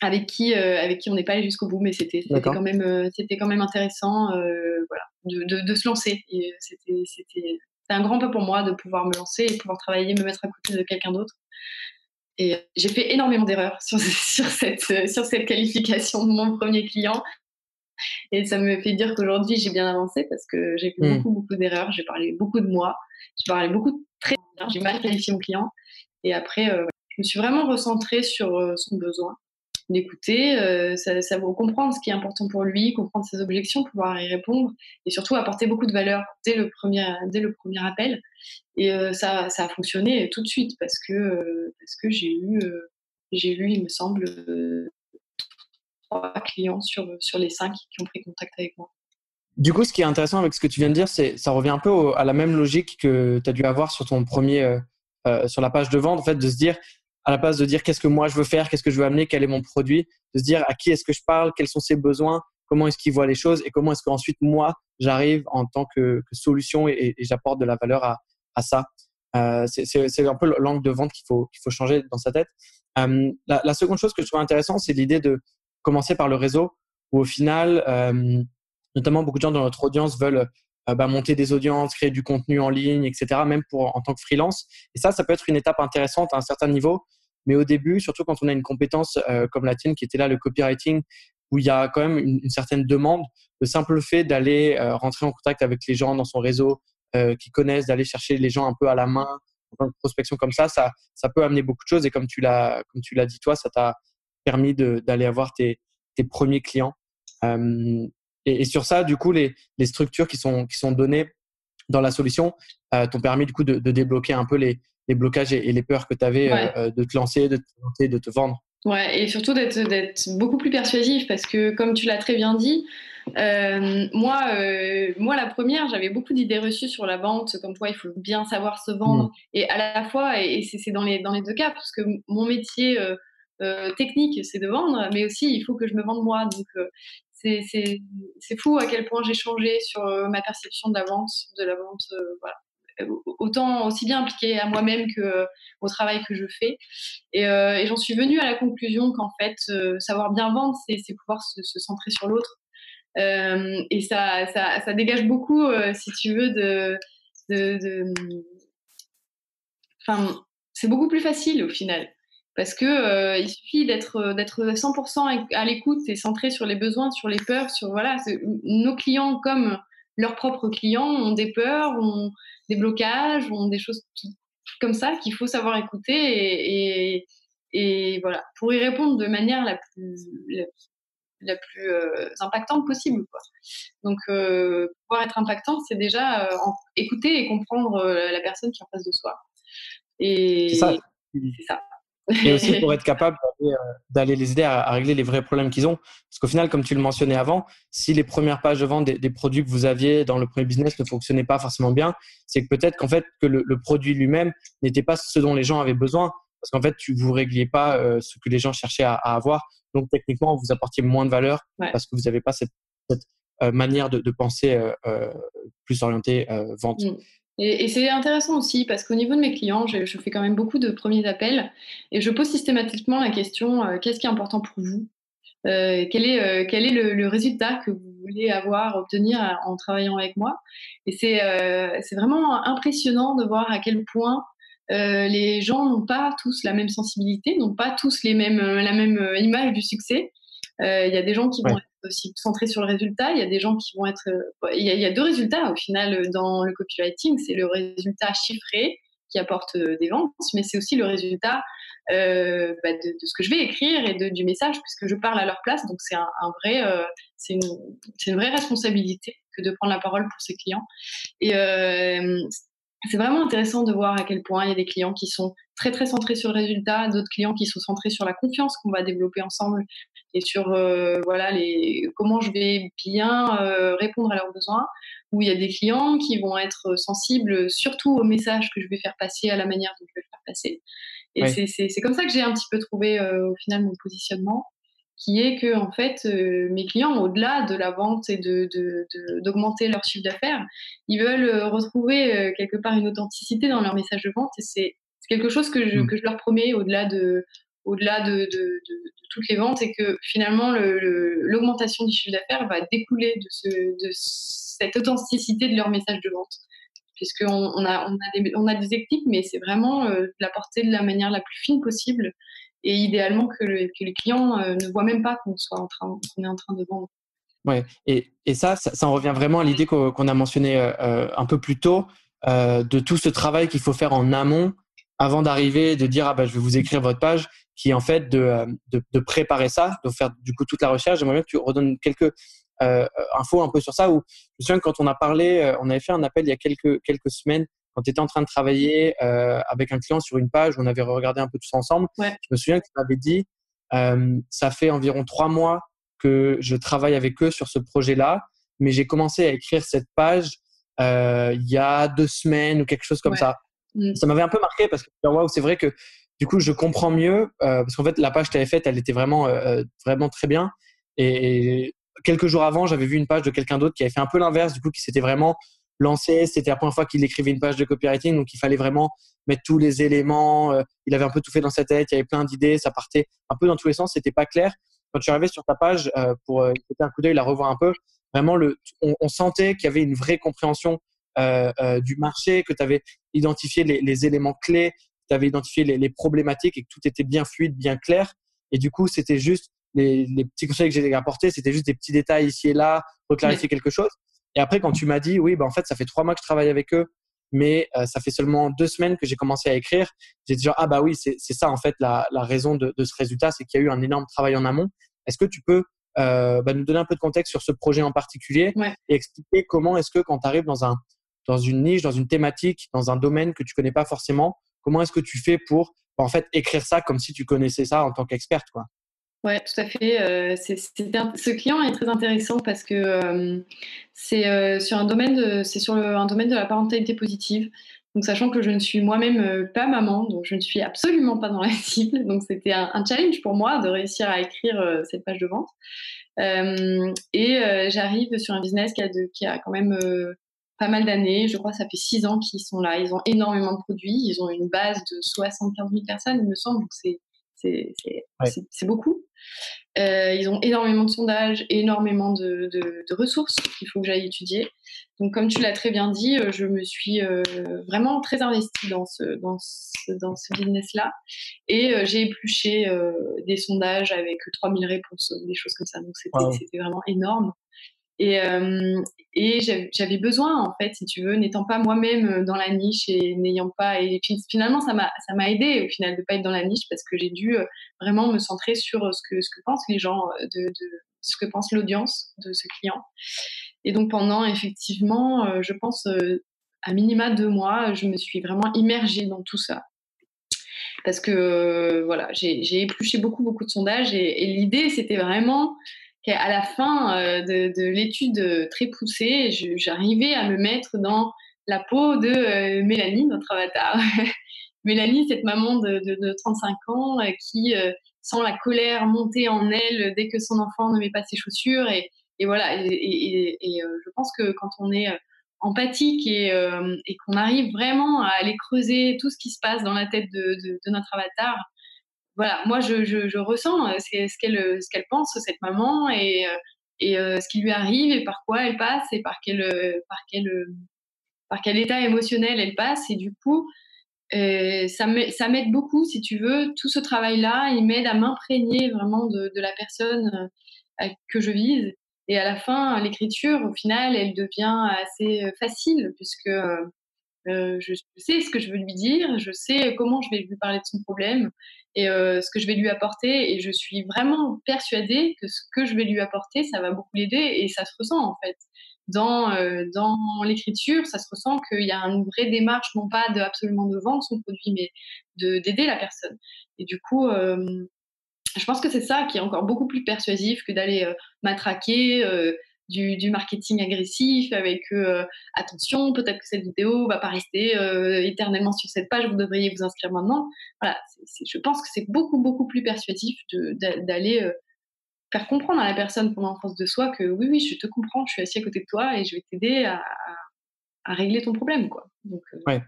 Speaker 3: avec qui, avec qui on n'est pas allé jusqu'au bout, mais c'était quand même, c'était quand même intéressant, voilà, de, de, se lancer. C'était, c'était un grand pas pour moi de pouvoir me lancer et pouvoir travailler, me mettre à côté de quelqu'un d'autre. Et j'ai fait énormément d'erreurs sur, sur, cette, sur cette qualification de mon premier client. Et ça me fait dire qu'aujourd'hui, j'ai bien avancé parce que j'ai fait hmm. beaucoup, beaucoup d'erreurs. J'ai parlé beaucoup de moi. J'ai parlé beaucoup très. J'ai mal qualifié mon client. Et après, euh, je me suis vraiment recentrée sur euh, son besoin d'écouter, euh, ça, ça va comprendre ce qui est important pour lui, comprendre ses objections, pouvoir y répondre et surtout apporter beaucoup de valeur dès le premier, dès le premier appel. Et euh, ça, ça a fonctionné tout de suite parce que, euh, parce que j'ai eu, j'ai eu, il me semble, clients sur, sur les cinq qui ont pris contact avec moi.
Speaker 2: Du coup, ce qui est intéressant avec ce que tu viens de dire, c'est ça revient un peu à la même logique que tu as dû avoir sur ton premier, sur la page de vente, en fait, de se dire à la place de dire qu'est-ce que moi je veux faire, qu'est-ce que je veux amener, quel est mon produit, de se dire à qui est-ce que je parle, quels sont ses besoins, comment est-ce qu'il voit les choses et comment est-ce qu'ensuite moi j'arrive en tant que, solution et, j'apporte de la valeur à, ça. Euh, c'est un peu l'angle de vente qu'il faut, qu'il faut changer dans sa tête. Euh, la, seconde chose que je trouve intéressante, c'est l'idée de commencer par le réseau, où au final, euh, notamment beaucoup de gens dans notre audience veulent bah, monter des audiences, créer du contenu en ligne, etc., même pour en tant que freelance. Et ça, ça peut être une étape intéressante à un certain niveau. Mais au début, surtout quand on a une compétence euh, comme la tienne qui était là, le copywriting, où il y a quand même une, certaine demande, le simple fait d'aller euh, rentrer en contact avec les gens dans son réseau euh, qui connaissent, d'aller chercher les gens un peu à la main, en prospection comme ça, ça, ça peut amener beaucoup de choses. Et comme tu l'as dit toi, ça t'a permis d'aller avoir tes, tes, premiers clients. et, et, sur ça, du coup, les, les, structures qui sont, qui sont données dans la solution t'ont permis du coup de, de, débloquer un peu les, les blocages et, les peurs que tu avais euh, euh, de te lancer, de te présenter, de te vendre.
Speaker 3: Ouais, et surtout d'être beaucoup plus persuasif parce que, comme tu l'as très bien dit, euh, moi, moi, la première, j'avais beaucoup d'idées reçues sur la vente, comme quoi il faut bien savoir se vendre. Mmh. Et à la fois, et, c'est dans les, dans les deux cas, parce que mon métier technique, c'est de vendre, mais aussi il faut que je me vende moi. Donc, c'est fou à quel point j'ai changé sur ma perception de la vente, de la vente, autant aussi bien impliquée à moi-même que au travail que je fais. Et, euh, j'en suis venue à la conclusion qu'en fait, euh, savoir bien vendre, c'est pouvoir se, centrer sur l'autre. Euh, et ça, ça, dégage beaucoup, si tu veux, de, de, Enfin, c'est beaucoup plus facile au final. Parce que il suffit d'être d'être 100% à l'écoute et centré sur les besoins, sur les peurs, sur voilà, nos clients comme leurs propres clients ont des peurs, ont, des blocages, ont des choses comme ça qu'il faut savoir écouter et, voilà, pour y répondre de manière la plus, la, plus euh, impactante possible. Quoi. Donc, euh, pouvoir être impactant, c'est déjà euh, écouter et comprendre la personne qui est en face de soi. Et c'est ça. ça.
Speaker 2: Et aussi pour être capable d'aller euh, les aider à, régler les vrais problèmes qu'ils ont. Parce qu'au final, comme tu le mentionnais avant, si les premières pages de vente des, produits que vous aviez dans le premier business ne fonctionnaient pas forcément bien, c'est que peut-être qu'en fait, que le, produit lui-même n'était pas ce dont les gens avaient besoin. Parce qu'en fait, tu vous régliez pas euh, ce que les gens cherchaient à, avoir. Donc, techniquement, vous apportiez moins de valeur parce que vous n'avez pas cette, euh, manière de, penser plus orientée vente. Mm.
Speaker 3: Et, c'est intéressant aussi parce qu'au niveau de mes clients, je, fais quand même beaucoup de premiers appels et je pose systématiquement la question euh, qu'est-ce qui est important pour vous? Euh, quel, est, euh, le, résultat que vous voulez avoir, obtenir en travaillant avec moi? Et c'est vraiment impressionnant de voir à quel point les gens n'ont pas tous la même sensibilité, n'ont pas tous les mêmes, la même image du succès. Il y a des gens qui vont être aussi centré sur le résultat. Il y a des gens qui vont être. Euh, il y, a, deux résultats au final euh, dans le copywriting. C'est le résultat chiffré qui apporte euh, des ventes, mais c'est aussi le résultat bah, de, ce que je vais écrire et de, du message, puisque je parle à leur place. Donc c'est un, vrai, c'est une, une, vraie responsabilité que de prendre la parole pour ses clients. Et c'est vraiment intéressant de voir à quel point il y a des clients qui sont très très centrés sur le résultat, d'autres clients qui sont centrés sur la confiance qu'on va développer ensemble et sur euh, voilà les comment je vais bien euh, répondre à leurs besoins. Où il y a des clients qui vont être sensibles surtout au message que je vais faire passer, à la manière dont je vais le faire passer. Et c'est comme ça que j'ai un petit peu trouvé euh, au final mon positionnement qui est que en fait mes clients au-delà de la vente et de, d'augmenter leur chiffre d'affaires ils veulent retrouver quelque part une authenticité dans leur message de vente et c'est, quelque chose que je, mmh. que je leur promets au-delà de au-delà de, toutes les ventes et que finalement l'augmentation du chiffre d'affaires va découler de, ce, de cette authenticité de leur message de vente. Puisqu'on on a, des, on mais c'est vraiment de la porter de la manière la plus fine possible. Et idéalement que, que les clients ne voient même pas qu'on soit en train, qu'on est en train de vendre.
Speaker 2: Ouais, et, ça, ça, en revient vraiment à l'idée qu'on a mentionné un peu plus tôt de tout ce travail qu'il faut faire en amont avant d'arriver, de dire ah bah, je vais vous écrire votre page, qui est en fait de, de, de préparer ça, de faire du coup toute la recherche. J'aimerais bien que tu redonnes quelques euh, infos un peu sur ça. Où je me souviens quand on a parlé, euh, on avait fait un appel il y a quelques, quelques semaines quand tu étais en train de travailler euh, avec un client sur une page où on avait regardé un peu tout ça ensemble. Je me souviens que tu m'avais dit euh, ça fait environ trois mois que je travaille avec eux sur ce projet-là, mais j'ai commencé à écrire cette page euh, il y a deux semaines ou quelque chose comme ça. Mm. Ça m'avait un peu marqué parce que wow, c'est vrai que du coup je comprends mieux euh, parce qu'en fait la page que tu avais faite elle était vraiment euh, vraiment très bien. Et, quelques jours avant j'avais vu une page de quelqu'un d'autre qui avait fait un peu l'inverse du coup qui s'était vraiment lancé. C'était la première fois qu'il écrivait une page de copywriting donc il fallait vraiment mettre tous les éléments euh, il avait un peu tout fait dans sa tête il y avait plein d'idées ça partait un peu dans tous les sens c'était pas clair. Quand tu arrivais sur ta page pour écouter un coup d'œil la revoir un peu vraiment on, sentait qu'il y avait une vraie compréhension euh, euh, du marché, que tu avais identifié les, éléments clés, tu avais identifié les, les, problématiques et que tout était bien fluide, bien clair. Et du coup, c'était juste les, les, petits conseils que j'ai apportés, c'était juste des petits détails ici et là, reclarifier quelque chose. Et après, quand tu m'as dit, oui, bah, en fait, ça fait trois mois que je travaille avec eux, mais euh, ça fait seulement deux semaines que j'ai commencé à écrire. J'ai dit, ah bah oui, c'est ça en fait la, la raison de, de, ce résultat, c'est qu'il y a eu un énorme travail en amont. Est-ce que tu peux euh, bah, nous donner un peu de contexte sur ce projet en particulier et expliquer comment est-ce que quand tu arrives dans un dans une niche, dans une thématique, dans un domaine que tu connais pas forcément, comment est-ce que tu fais pour en fait écrire ça comme si tu connaissais ça en tant qu'experte quoi?
Speaker 3: Ouais, tout à fait. Euh, ce client est très intéressant parce que euh, c'est euh, sur un domaine c'est sur un domaine de la parentalité positive. Donc, sachant que je ne suis moi-même pas maman, donc je ne suis absolument pas dans la cible. Donc, c'était un, challenge pour moi de réussir à écrire cette page de vente. et j'arrive sur un business qui a, qui a quand même pas mal d'années. Je crois que ça fait six ans qu'ils sont là. Ils ont énormément de produits. Ils ont une base de 75 000 personnes, il me semble. Donc, c'est, c'est, beaucoup. Euh, ils ont énormément de sondages, énormément de, de, ressources qu'il faut que j'aille étudier. Donc, comme tu l'as très bien dit, euh, je me suis euh, vraiment très investie dans ce, dans ce, dans ce business-là. Et j'ai épluché des sondages avec 3000 réponses, des choses comme ça. Donc, c'était, c'était vraiment énorme. Et, j'avais besoin, en fait, si tu veux, n'étant pas moi-même dans la niche et n'ayant pas. Finalement, ça m'a aidé au final de ne pas être dans la niche parce que j'ai dû vraiment me centrer sur ce que, ce que pensent les gens, de, ce que pense l'audience de ce client. Et donc, pendant effectivement, je pense, à minima deux mois, je me suis vraiment immergée dans tout ça parce que voilà, j'ai épluché beaucoup, beaucoup de sondages et l'idée, c'était vraiment à la fin euh, de, l'étude euh, très poussée, j'arrivais à me mettre dans la peau de euh, Mélanie, notre avatar. Mélanie, cette maman de, 35 ans qui sent la colère monter en elle dès que son enfant ne met pas ses chaussures. Et, voilà, et, je pense que quand on est empathique et, qu'on arrive vraiment à aller creuser tout ce qui se passe dans la tête de notre avatar, voilà, moi, je, je, ressens euh, ce qu'elle euh, ce qu'elle pense, cette maman, et, euh, et ce qui lui arrive, et par quoi elle passe, et par quel, par quel, par quel état émotionnel elle passe. Et du coup, ça m'aide beaucoup, si tu veux. Tout ce travail-là, il m'aide à m'imprégner vraiment de, la personne que je vise. Et à la fin, l'écriture, au final, elle devient assez facile, puisque je sais ce que je veux lui dire, je sais comment je vais lui parler de son problème et euh, ce que je vais lui apporter. Et je suis vraiment persuadée que ce que je vais lui apporter, ça va beaucoup l'aider et ça se ressent en fait. Dans, euh, dans l'écriture, ça se ressent qu'il y a une vraie démarche, non pas de absolument de vendre son produit, mais d'aider la personne. Et du coup, euh, je pense que c'est ça qui est encore beaucoup plus persuasif que d'aller matraquer du, marketing agressif avec euh, attention, peut-être que cette vidéo va pas rester euh, éternellement sur cette page, vous devriez vous inscrire maintenant. Voilà, je pense que c'est beaucoup, beaucoup plus persuasif d'aller euh, faire comprendre à la personne pendant en face de soi que oui, oui, je te comprends, je suis assis à côté de toi et je vais t'aider à, régler ton problème. Quoi.
Speaker 2: Ouais.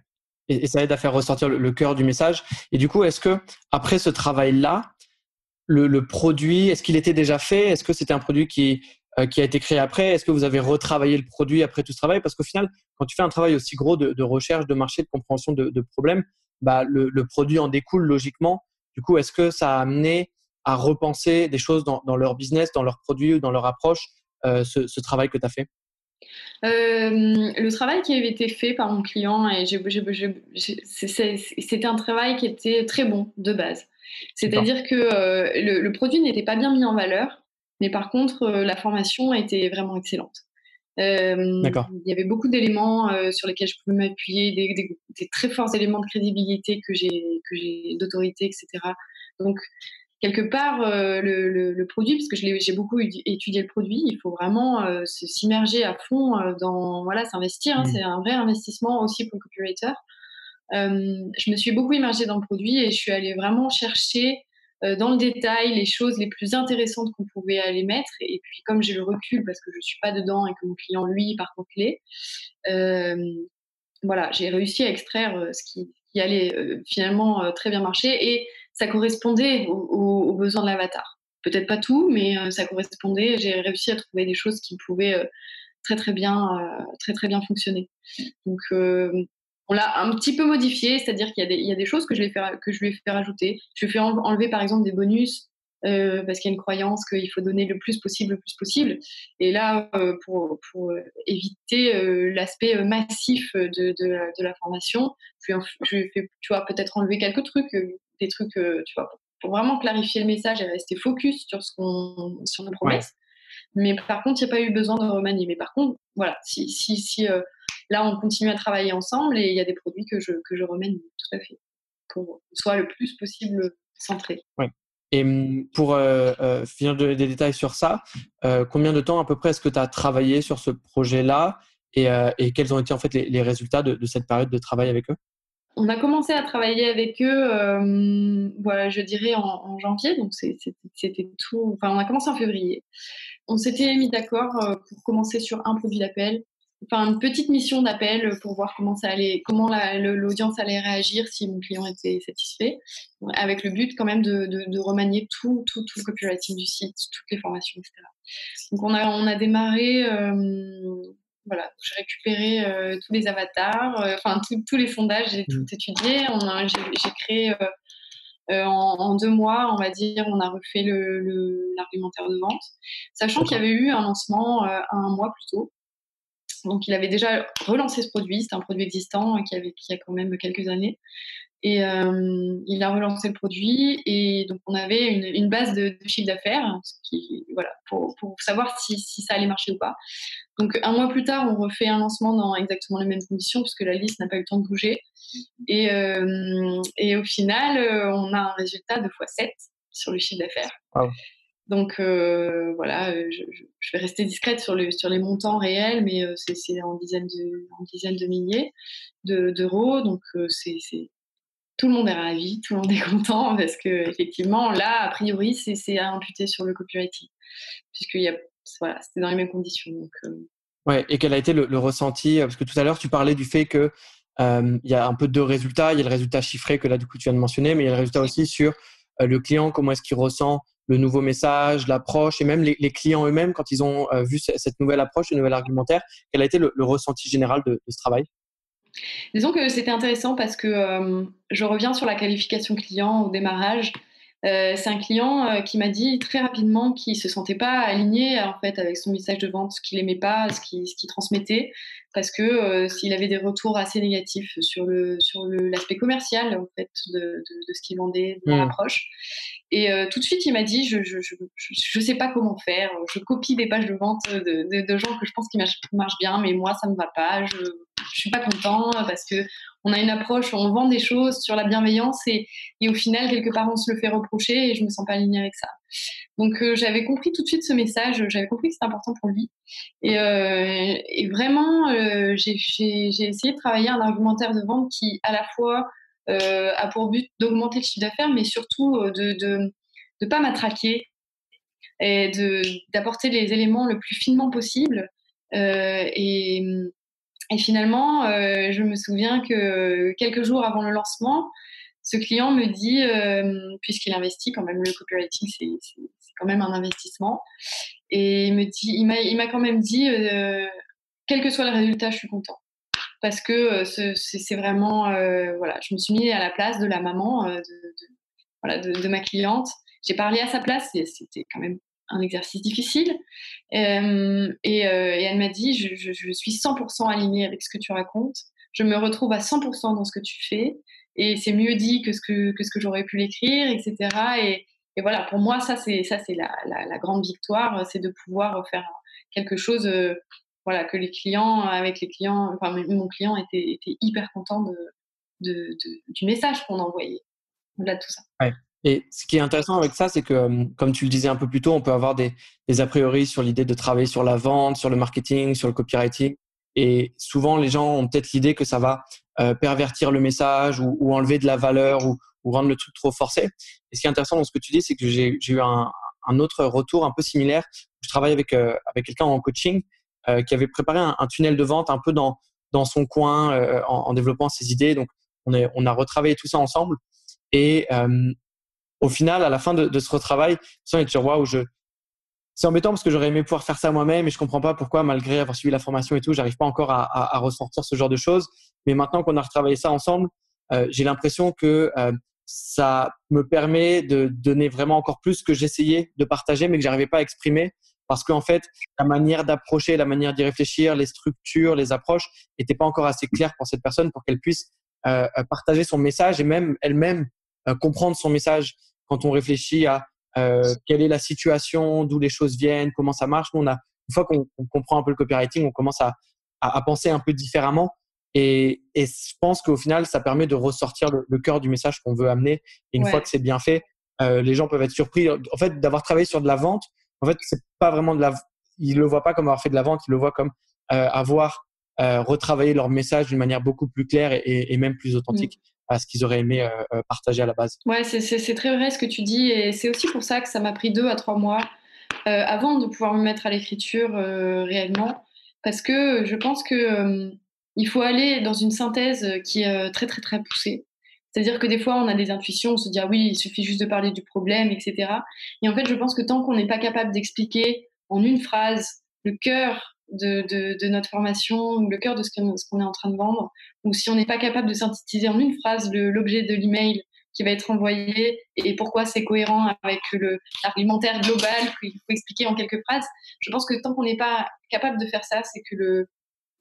Speaker 2: Et, ça aide à faire ressortir le, cœur du message. Et du coup, est-ce que après ce travail-là, le, le, produit, est-ce qu'il était déjà fait? Est-ce que c'était un produit qui qui a été créé après. Est-ce que vous avez retravaillé le produit après tout ce travail? Parce qu'au final, quand tu fais un travail aussi gros de, recherche, de marché, de compréhension de, problèmes, bah, le, produit en découle logiquement. Du coup, est-ce que ça a amené à repenser des choses dans, leur business, dans leurs produits ou dans leur approche, ce, ce travail que tu as fait?
Speaker 3: Euh, le travail qui avait été fait par mon client, et c'était un travail qui était très bon de base. C'est-à-dire que euh, le, produit n'était pas bien mis en valeur, mais par contre, euh, la formation était vraiment excellente. il y avait beaucoup d'éléments sur lesquels je pouvais m'appuyer, des, des, très forts éléments de crédibilité que j'ai, d'autorité, etc. Donc, quelque part euh, le, produit, parce que j'ai beaucoup étudié le produit, il faut vraiment euh, s'immerger à fond euh, dans, voilà, s'investir, hein, mmh. c'est un vrai investissement aussi pour le copywriter. je me suis beaucoup immergée dans le produit et je suis allée vraiment chercher dans le détail les choses les plus intéressantes qu'on pouvait aller mettre. Et puis comme j'ai le recul parce que je suis pas dedans et que mon client lui par contre l'est, voilà, j'ai réussi à extraire ce qui, allait finalement très bien marcher et ça correspondait aux, besoins de l'avatar. Peut-être pas tout, mais euh, ça correspondait. J'ai réussi à trouver des choses qui pouvaient euh, très très bien, euh, très très bien fonctionner. Donc on l'a un petit peu modifié, c'est-à-dire qu'il y, a des choses que je, vais faire, que je lui ai fait rajouter. Je lui ai fait enlever par exemple des bonus parce qu'il y a une croyance qu'il faut donner le plus possible, le plus possible. Et là, pour, pour, éviter l'aspect massif de, de, la formation, je lui ai fait, tu vois, peut-être enlever quelques trucs des trucs, euh, tu vois, pour vraiment clarifier le message et rester focus sur, ce qu'on, sur nos promesses. Mais par contre, il n'y a pas eu besoin de remanier. Mais par contre, voilà, si, si, si euh, là, on continue à travailler ensemble et il y a des produits que je, que je remène tout à fait pour soit le plus possible centré.
Speaker 2: Ouais. Et hum, pour euh, finir des détails sur ça, combien de temps à peu près est-ce que tu as travaillé sur ce projet-là et, et, quels ont été en fait les, les résultats de, de, cette période de travail avec eux?
Speaker 3: On a commencé à travailler avec eux, euh, voilà, je dirais en, janvier, donc c'était tout. Enfin, on a commencé en février. On s'était mis d'accord euh, pour commencer sur un produit d'appel, enfin une petite mission d'appel pour voir comment ça allait, comment l'audience allait réagir si mon client était satisfait, avec le but quand même de, remanier tout, tout, tout, le copywriting du site, toutes les formations, etc. Donc on a, on a démarré. Euh, voilà, j'ai récupéré euh, tous les avatars, euh, enfin tous les sondages, j'ai tout mmh. étudié. J'ai créé euh, en, deux mois, on va dire, on a refait l'argumentaire de vente, sachant qu'il y avait eu un lancement un mois plus tôt. Donc il avait déjà relancé ce produit, c'est un produit existant qui, avait, qui a quand même quelques années. Et il a relancé le produit et donc on avait une, base de, chiffre d'affaires, voilà, pour, savoir si, ça allait marcher ou pas. Donc un mois plus tard, on refait un lancement dans exactement les mêmes conditions puisque la liste n'a pas eu le temps de bouger. Et, et au final, on a un résultat de x7 sur le chiffre d'affaires. Donc voilà, je, vais rester discrète sur, le, sur les montants réels, mais c'est en dizaines de, en dizaines de milliers d'euros. donc c'est tout le monde est ravi, tout le monde est content parce que effectivement, là, a priori, c'est à imputer sur le copywriting, puisque voilà, c'était dans les mêmes conditions. Donc,
Speaker 2: euh. Ouais, et quel a été le, ressenti Parce que tout à l'heure, tu parlais du fait que euh, il y a un peu deux résultats. Il y a le résultat chiffré que là, du coup, tu viens de mentionner, mais il y a le résultat aussi sur euh, le client, comment est-ce qu'il ressent le nouveau message, l'approche, et même les, clients eux-mêmes, quand ils ont vu cette nouvelle approche, ce nouvel argumentaire, quel a été le, ressenti général de ce travail?
Speaker 3: Disons que c'était intéressant parce que euh, je reviens sur la qualification client au démarrage. Euh, c'est un client euh, qui m'a dit très rapidement qu'il ne se sentait pas aligné en fait avec son message de vente, ce qu'il n'aimait pas, ce qu'il transmettait, parce que s'il avait des retours assez négatifs sur le sur l'aspect commercial en fait de, ce qu'il vendait, de l'approche. Mmh. Et tout de suite il m'a dit je je, je sais pas comment faire, je copie des pages de vente de, gens que je pense qui marchent, bien, mais moi ça me va pas, je je suis pas content parce que on a une approche, on vend des choses sur la bienveillance et, au final, quelque part, on se le fait reprocher et je me sens pas alignée avec ça. Donc, euh, j'avais compris tout de suite ce message, j'avais compris que c'était important pour lui. Et, euh, vraiment, euh, j'ai essayé de travailler un argumentaire de vente qui, à la fois, a pour but d'augmenter le chiffre d'affaires, mais surtout de ne pas m'attraquer et d'apporter les éléments le plus finement possible. et et finalement, euh, je me souviens que quelques jours avant le lancement, ce client me dit, euh, puisqu'il investit quand même, le copywriting, c'est quand même un investissement, Et il m'a, quand même dit, quel que soit le résultat, je suis content. Parce que c'est vraiment, voilà, je me suis mis à la place de la maman de, voilà, de, ma cliente. J'ai parlé à sa place c'était quand même un exercice difficile. et, elle m'a dit, je, je, je suis 100% alignée avec ce que tu racontes. Je me retrouve à 100% dans ce que tu fais et c'est mieux dit que ce que, j'aurais pu l'écrire, etc. Et, voilà, pour moi, ça, c'est, la, grande victoire, c'est de pouvoir faire quelque chose, euh, voilà, que les clients, avec les clients, enfin, mon client était, hyper content du message qu'on envoyait, au-delà de tout ça.
Speaker 2: Ouais. Et ce qui est intéressant avec ça, c'est que, hum, comme tu le disais un peu plus tôt, on peut avoir des, a priori sur l'idée de travailler sur la vente, sur le marketing, sur le copywriting. Et souvent, les gens ont peut-être l'idée que ça va euh, pervertir le message ou, enlever de la valeur ou, rendre le truc trop forcé. Et ce qui est intéressant dans ce que tu dis, c'est que j'ai eu un, autre retour un peu similaire. Je travaille avec, euh, avec quelqu'un en coaching euh, qui avait préparé un, un, tunnel de vente un peu dans, dans son coin euh, en, en, développant ses idées. Donc, on, est, on a retravaillé tout ça ensemble. Et au final, à la fin de, de ce retravail, est toujours waouh, je, c'est embêtant parce que j'aurais aimé pouvoir faire ça moi-même et je comprends pas pourquoi, malgré avoir suivi la formation et tout, j'arrive pas encore à, à, à, ressortir ce genre de choses. Mais maintenant qu'on a retravaillé ça ensemble, euh, j'ai l'impression que euh, ça me permet de donner vraiment encore plus que j'essayais de partager, mais que j'arrivais pas à exprimer parce qu'en fait, la manière d'approcher, la manière d'y réfléchir, les structures, les approches n'étaient pas encore assez claires pour cette personne pour qu'elle puisse euh, partager son message et même elle-même euh, comprendre son message quand on réfléchit à euh, quelle est la situation, d'où les choses viennent, comment ça marche. on a, une fois qu'on comprend un peu le copywriting, on commence à, à, penser un peu différemment. Et, et je pense qu'au final, ça permet de ressortir le, cœur du message qu'on veut amener. Et une fois que c'est bien fait, euh, les gens peuvent être surpris. En fait, d'avoir travaillé sur de la vente, en fait, c'est pas vraiment de la. Ils le voient pas comme avoir fait de la vente, ils le voient comme euh, avoir euh, retravaillé leur message d'une manière beaucoup plus claire et, et même plus authentique. Mm à ce qu'ils auraient aimé euh, euh, partager à la base.
Speaker 3: Ouais, c'est très vrai ce que tu dis et c'est aussi pour ça que ça m'a pris deux à trois mois euh, avant de pouvoir me mettre à l'écriture réellement parce que je pense que il faut aller dans une synthèse qui est très très très poussée. C'est-à-dire que des fois, on a des intuitions, on se dit ah oui, il suffit juste de parler du problème, etc. Et en fait, je pense que tant qu'on n'est pas capable d'expliquer en une phrase le cœur de, notre formation, le cœur de ce qu'on est en train de vendre, ou si on n'est pas capable de synthétiser en une phrase l'objet de l'email qui va être envoyé et pourquoi c'est cohérent avec l'argumentaire global qu'il faut expliquer en quelques phrases. Je pense que tant qu'on n'est pas capable de faire ça, c'est que le,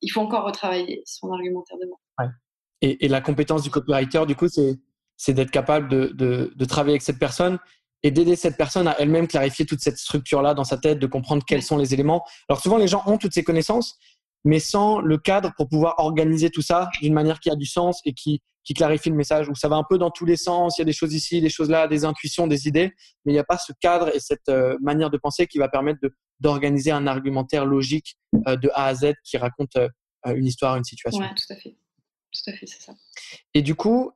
Speaker 3: il faut encore retravailler son argumentaire de vente.
Speaker 2: Ouais. Et, la compétence du copywriter, du coup, c'est d'être capable de, travailler avec cette personne et d'aider cette personne à elle-même clarifier toute cette structure-là dans sa tête, de comprendre quels sont les éléments. Alors souvent, les gens ont toutes ces connaissances, mais sans le cadre pour pouvoir organiser tout ça d'une manière qui a du sens et qui, qui clarifie le message, où ça va un peu dans tous les sens, il y a des choses ici, des choses là, des intuitions, des idées, mais il n'y a pas ce cadre et cette euh, manière de penser qui va permettre d'organiser un argumentaire logique euh, de A à Z qui raconte euh, une histoire, une situation.
Speaker 3: Oui, tout à fait. Tout à fait, c'est ça.
Speaker 2: Et du coup,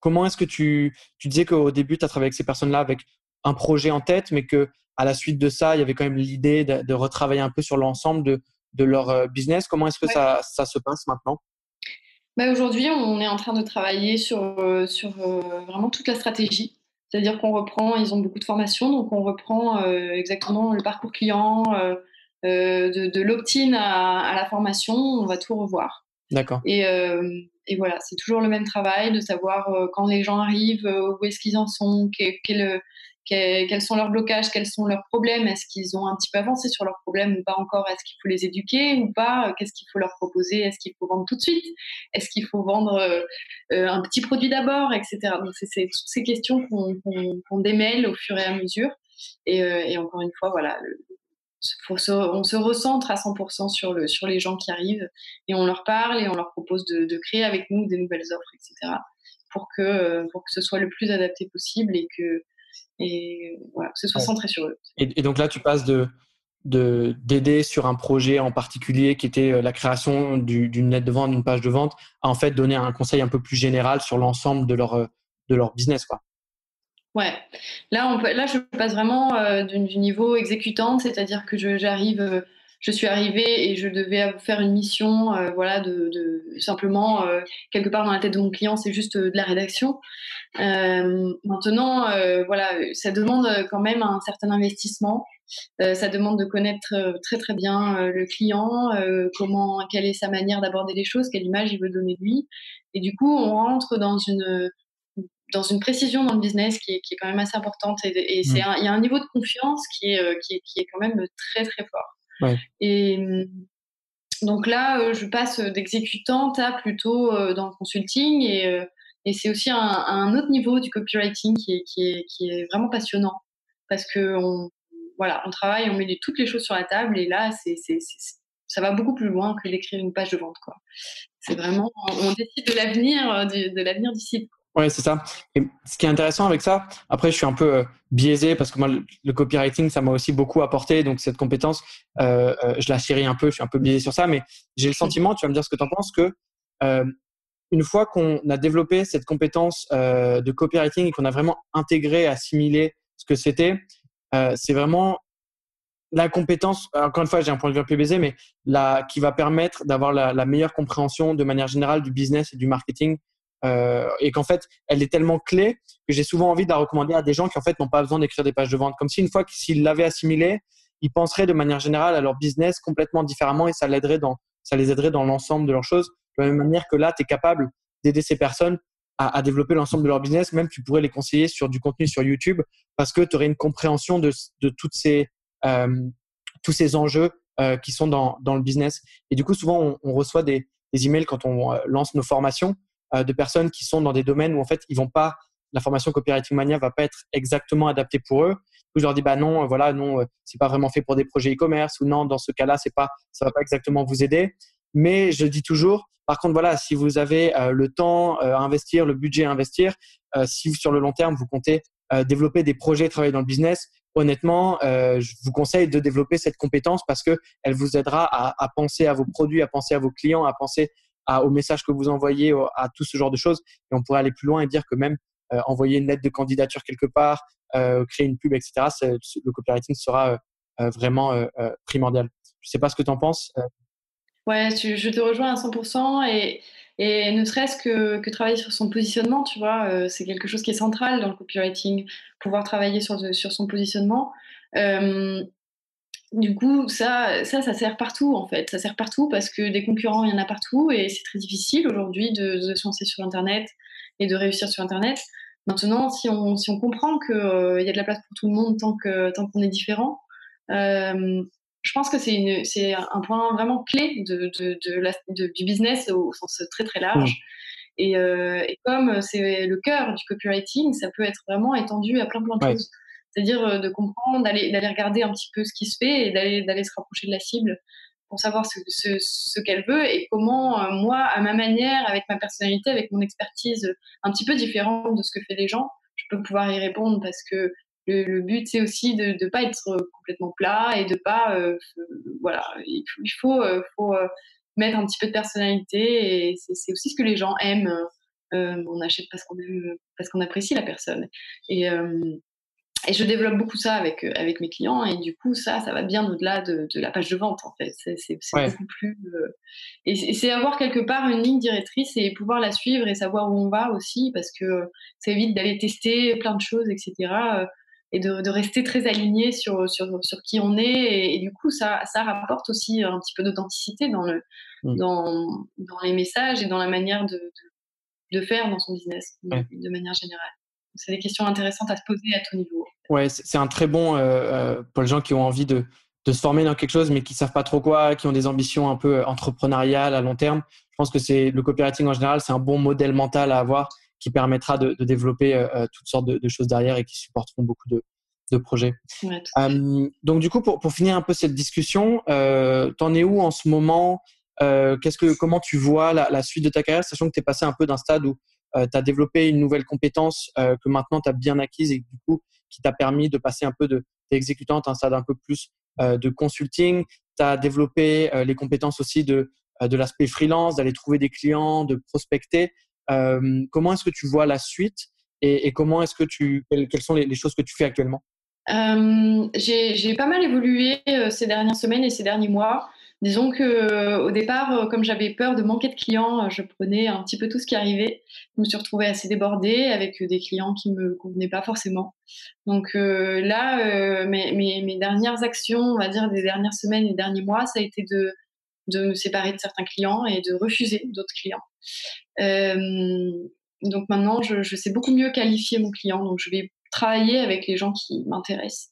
Speaker 2: Comment est-ce que tu, tu disais qu'au début, tu as travaillé avec ces personnes-là avec un projet en tête, mais que à la suite de ça, il y avait quand même l'idée de, retravailler un peu sur l'ensemble de, de, leur euh, business? Comment est-ce que ça, ça, se passe maintenant?
Speaker 3: Bah Aujourd'hui, on est en train de travailler sur, euh, sur euh, vraiment toute la stratégie. C'est-à-dire qu'on reprend, ils ont beaucoup de formations, donc on reprend exactement le parcours client, de, de l'opt-in à, à, la formation, on va tout revoir.
Speaker 2: D'accord.
Speaker 3: Et, et voilà, c'est toujours le même travail de savoir euh, quand les gens arrivent, euh, où est-ce qu'ils en sont, quels sont leurs blocages, quels sont leurs problèmes, est-ce qu'ils ont un petit peu avancé sur leurs problèmes ou pas encore, est-ce qu'il faut les éduquer ou pas, qu'est-ce qu'il faut leur proposer, est-ce qu'il faut vendre tout de suite, est-ce qu'il faut vendre euh, un petit produit d'abord, etc. Donc c'est toutes ces questions qu'on démêle au fur et à mesure. Et encore une fois, voilà, on se recentre à 100% sur, le, sur les gens qui arrivent et on leur parle et on leur propose de, créer avec nous des nouvelles offres, etc. pour que, pour que ce soit le plus adapté possible et que, et, voilà, ce soit centré sur eux.
Speaker 2: Et, donc là, tu passes de d'aider sur un projet en particulier qui était euh, la création d'une lettre de vente, d'une page de vente, à en fait donner un conseil un peu plus général sur l'ensemble de leur, de leur business. Quoi.
Speaker 3: Ouais, là, là je passe vraiment euh, du, niveau exécutante, c'est-à-dire que j'arrive euh, je suis arrivée et je devais faire une mission, voilà, de, simplement quelque part dans la tête de mon client, c'est juste de la rédaction. maintenant, voilà, ça demande quand même un certain investissement. ça demande de connaître très très bien le client, comment, quelle est sa manière d'aborder les choses, quelle image il veut donner de lui. Et du coup, on rentre dans une dans une précision dans le business qui est, qui est quand même assez importante. Et, c'est mmh. il y a un niveau de confiance qui est, euh, qui est, qui est quand même très, très fort. Et mmh, donc là, euh, je passe d'exécutante à plutôt euh, dans le consulting. Et, et c'est aussi un, un, autre niveau du copywriting qui est, qui est, qui est vraiment passionnant. Parce que on, voilà, on travaille, on met toutes les choses sur la table. Et là, c'est, ça va beaucoup plus loin que d'écrire une page de vente. Quoi. C'est vraiment, on décide de l'avenir, de l'avenir du site.
Speaker 2: Ouais, c'est ça. Et ce qui est intéressant avec ça, après, je suis un peu euh, biaisé parce que moi, le, copywriting, ça m'a aussi beaucoup apporté. Donc, cette compétence, euh, euh, je la chéris un peu. Je suis un peu biaisé sur ça, mais j'ai le sentiment, tu vas me dire ce que tu en penses, que une fois qu'on a développé cette compétence de copywriting et qu'on a vraiment intégré, assimilé ce que c'était, c'est vraiment la compétence, encore une fois, j'ai un point de vue un peu biaisé, mais la, qui va permettre d'avoir la, la meilleure compréhension de manière générale du business et du marketing euh, et qu'en fait, elle est tellement clé que j'ai souvent envie de la recommander à des gens qui en fait n'ont pas besoin d'écrire des pages de vente. Comme si une fois qu'ils l'avaient assimilé, ils penseraient de manière générale à leur business complètement différemment et ça dans, ça les aiderait dans l'ensemble de leurs choses. De la même manière que là, tu es capable d'aider ces personnes à, développer l'ensemble de leur business. Même tu pourrais les conseiller sur du contenu sur YouTube parce que tu aurais une compréhension de, de toutes ces, euh, tous ces enjeux euh, qui sont dans, dans le business. Et du coup, souvent, on, on reçoit des, des emails quand on lance nos formations de personnes qui sont dans des domaines où en fait ils vont pas la formation copywriting mania va pas être exactement adaptée pour eux. je leur dis bah non, euh, voilà, non, euh, c'est pas vraiment fait pour des projets e-commerce ou non, dans ce cas-là, c'est pas, ça va pas exactement vous aider. Mais je dis toujours, par contre, voilà, si vous avez le temps à investir, le budget à investir, si sur le long terme vous comptez développer des projets, travailler dans le business, honnêtement, je vous conseille de développer cette compétence parce que elle vous aidera à, à penser à vos produits, à penser à vos clients, à penser au message que vous envoyez, à tout ce genre de choses. Et on pourrait aller plus loin et dire que même euh, envoyer une lettre de candidature quelque part, euh, créer une pub, etc., le copywriting sera euh, vraiment primordial. Je ne sais pas ce que tu en penses.
Speaker 3: Ouais, je te rejoins à 100% et, et ne serait-ce que, que, travailler sur son positionnement, tu vois, c'est quelque chose qui est central dans le copywriting, pouvoir travailler sur, sur son positionnement. Du coup, ça, ça, ça sert partout en fait. Ça sert partout parce que des concurrents, il y en a partout et c'est très difficile aujourd'hui de, se lancer sur Internet et de réussir sur Internet. Maintenant, si on, si on comprend qu'il euh, y a de la place pour tout le monde tant qu'on tant qu'on est différent, euh, je pense que c'est un point vraiment clé de, de, du business au sens très très large. Et, euh, et, comme c'est le cœur du copywriting, ça peut être vraiment étendu à plein plein de choses. C'est-à-dire euh, de comprendre, d'aller, regarder un petit peu ce qui se fait et d'aller, se rapprocher de la cible pour savoir ce, qu'elle veut et comment euh, moi, à ma manière, avec ma personnalité, avec mon expertise un petit peu différente de ce que fait les gens, je peux pouvoir y répondre parce que le, but c'est aussi de ne pas être complètement plat et de pas euh, voilà il faut, il faut, mettre un petit peu de personnalité et c'est, aussi ce que les gens aiment. on achète parce qu'on aime, parce qu'on apprécie la personne et et je développe beaucoup ça avec, euh, avec mes clients et du coup ça ça va bien au-delà de, de, la page de vente en fait. C'est beaucoup plus euh, et c'est avoir quelque part une ligne directrice et pouvoir la suivre et savoir où on va aussi parce que ça évite d'aller tester plein de choses etc euh, et de, de, rester très aligné sur, sur, sur qui on est. Et, du coup ça, ça rapporte aussi un petit peu d'authenticité dans, le, mmh. dans, dans les messages et dans la manière de, de, de faire dans son business de manière générale c'est des questions intéressantes à se poser à tout niveau.
Speaker 2: Ouais, c'est un très bon euh, euh, pour les gens qui ont envie de, de, se former dans quelque chose, mais qui savent pas trop quoi, qui ont des ambitions un peu euh, entrepreneuriales à long terme. Je pense que c'est le copywriting en général, c'est un bon modèle mental à avoir qui permettra de, de développer euh, toutes sortes de, de, choses derrière et qui supporteront beaucoup de, de projets. Ouais, donc du coup, pour, pour, finir un peu cette discussion, euh, t'en es où en ce moment? Qu'est-ce que, comment tu vois la, la, suite de ta carrière, sachant que tu es passé un peu d'un stade où euh, tu as développé une nouvelle compétence euh, que maintenant tu as bien acquise et du coup qui t'a permis de passer un peu de d'exécutante à un stade un peu plus euh, de consulting. Tu as développé les compétences aussi de, de l'aspect freelance, d'aller trouver des clients, de prospecter. comment est-ce que tu vois la suite et, et comment est-ce que tu quelles, sont les, les, choses que tu fais actuellement?
Speaker 3: J'ai pas mal évolué ces dernières semaines et ces derniers mois. Disons que euh, au départ, euh, comme j'avais peur de manquer de clients, euh, je prenais un petit peu tout ce qui arrivait. Je me suis retrouvée assez débordée avec des clients qui me convenaient pas forcément. Donc là, mes, dernières actions, on va dire des dernières semaines et derniers mois, ça a été de, de me séparer de certains clients et de refuser d'autres clients. donc maintenant, je, je sais beaucoup mieux qualifier mon client. Donc je vais travailler avec les gens qui m'intéressent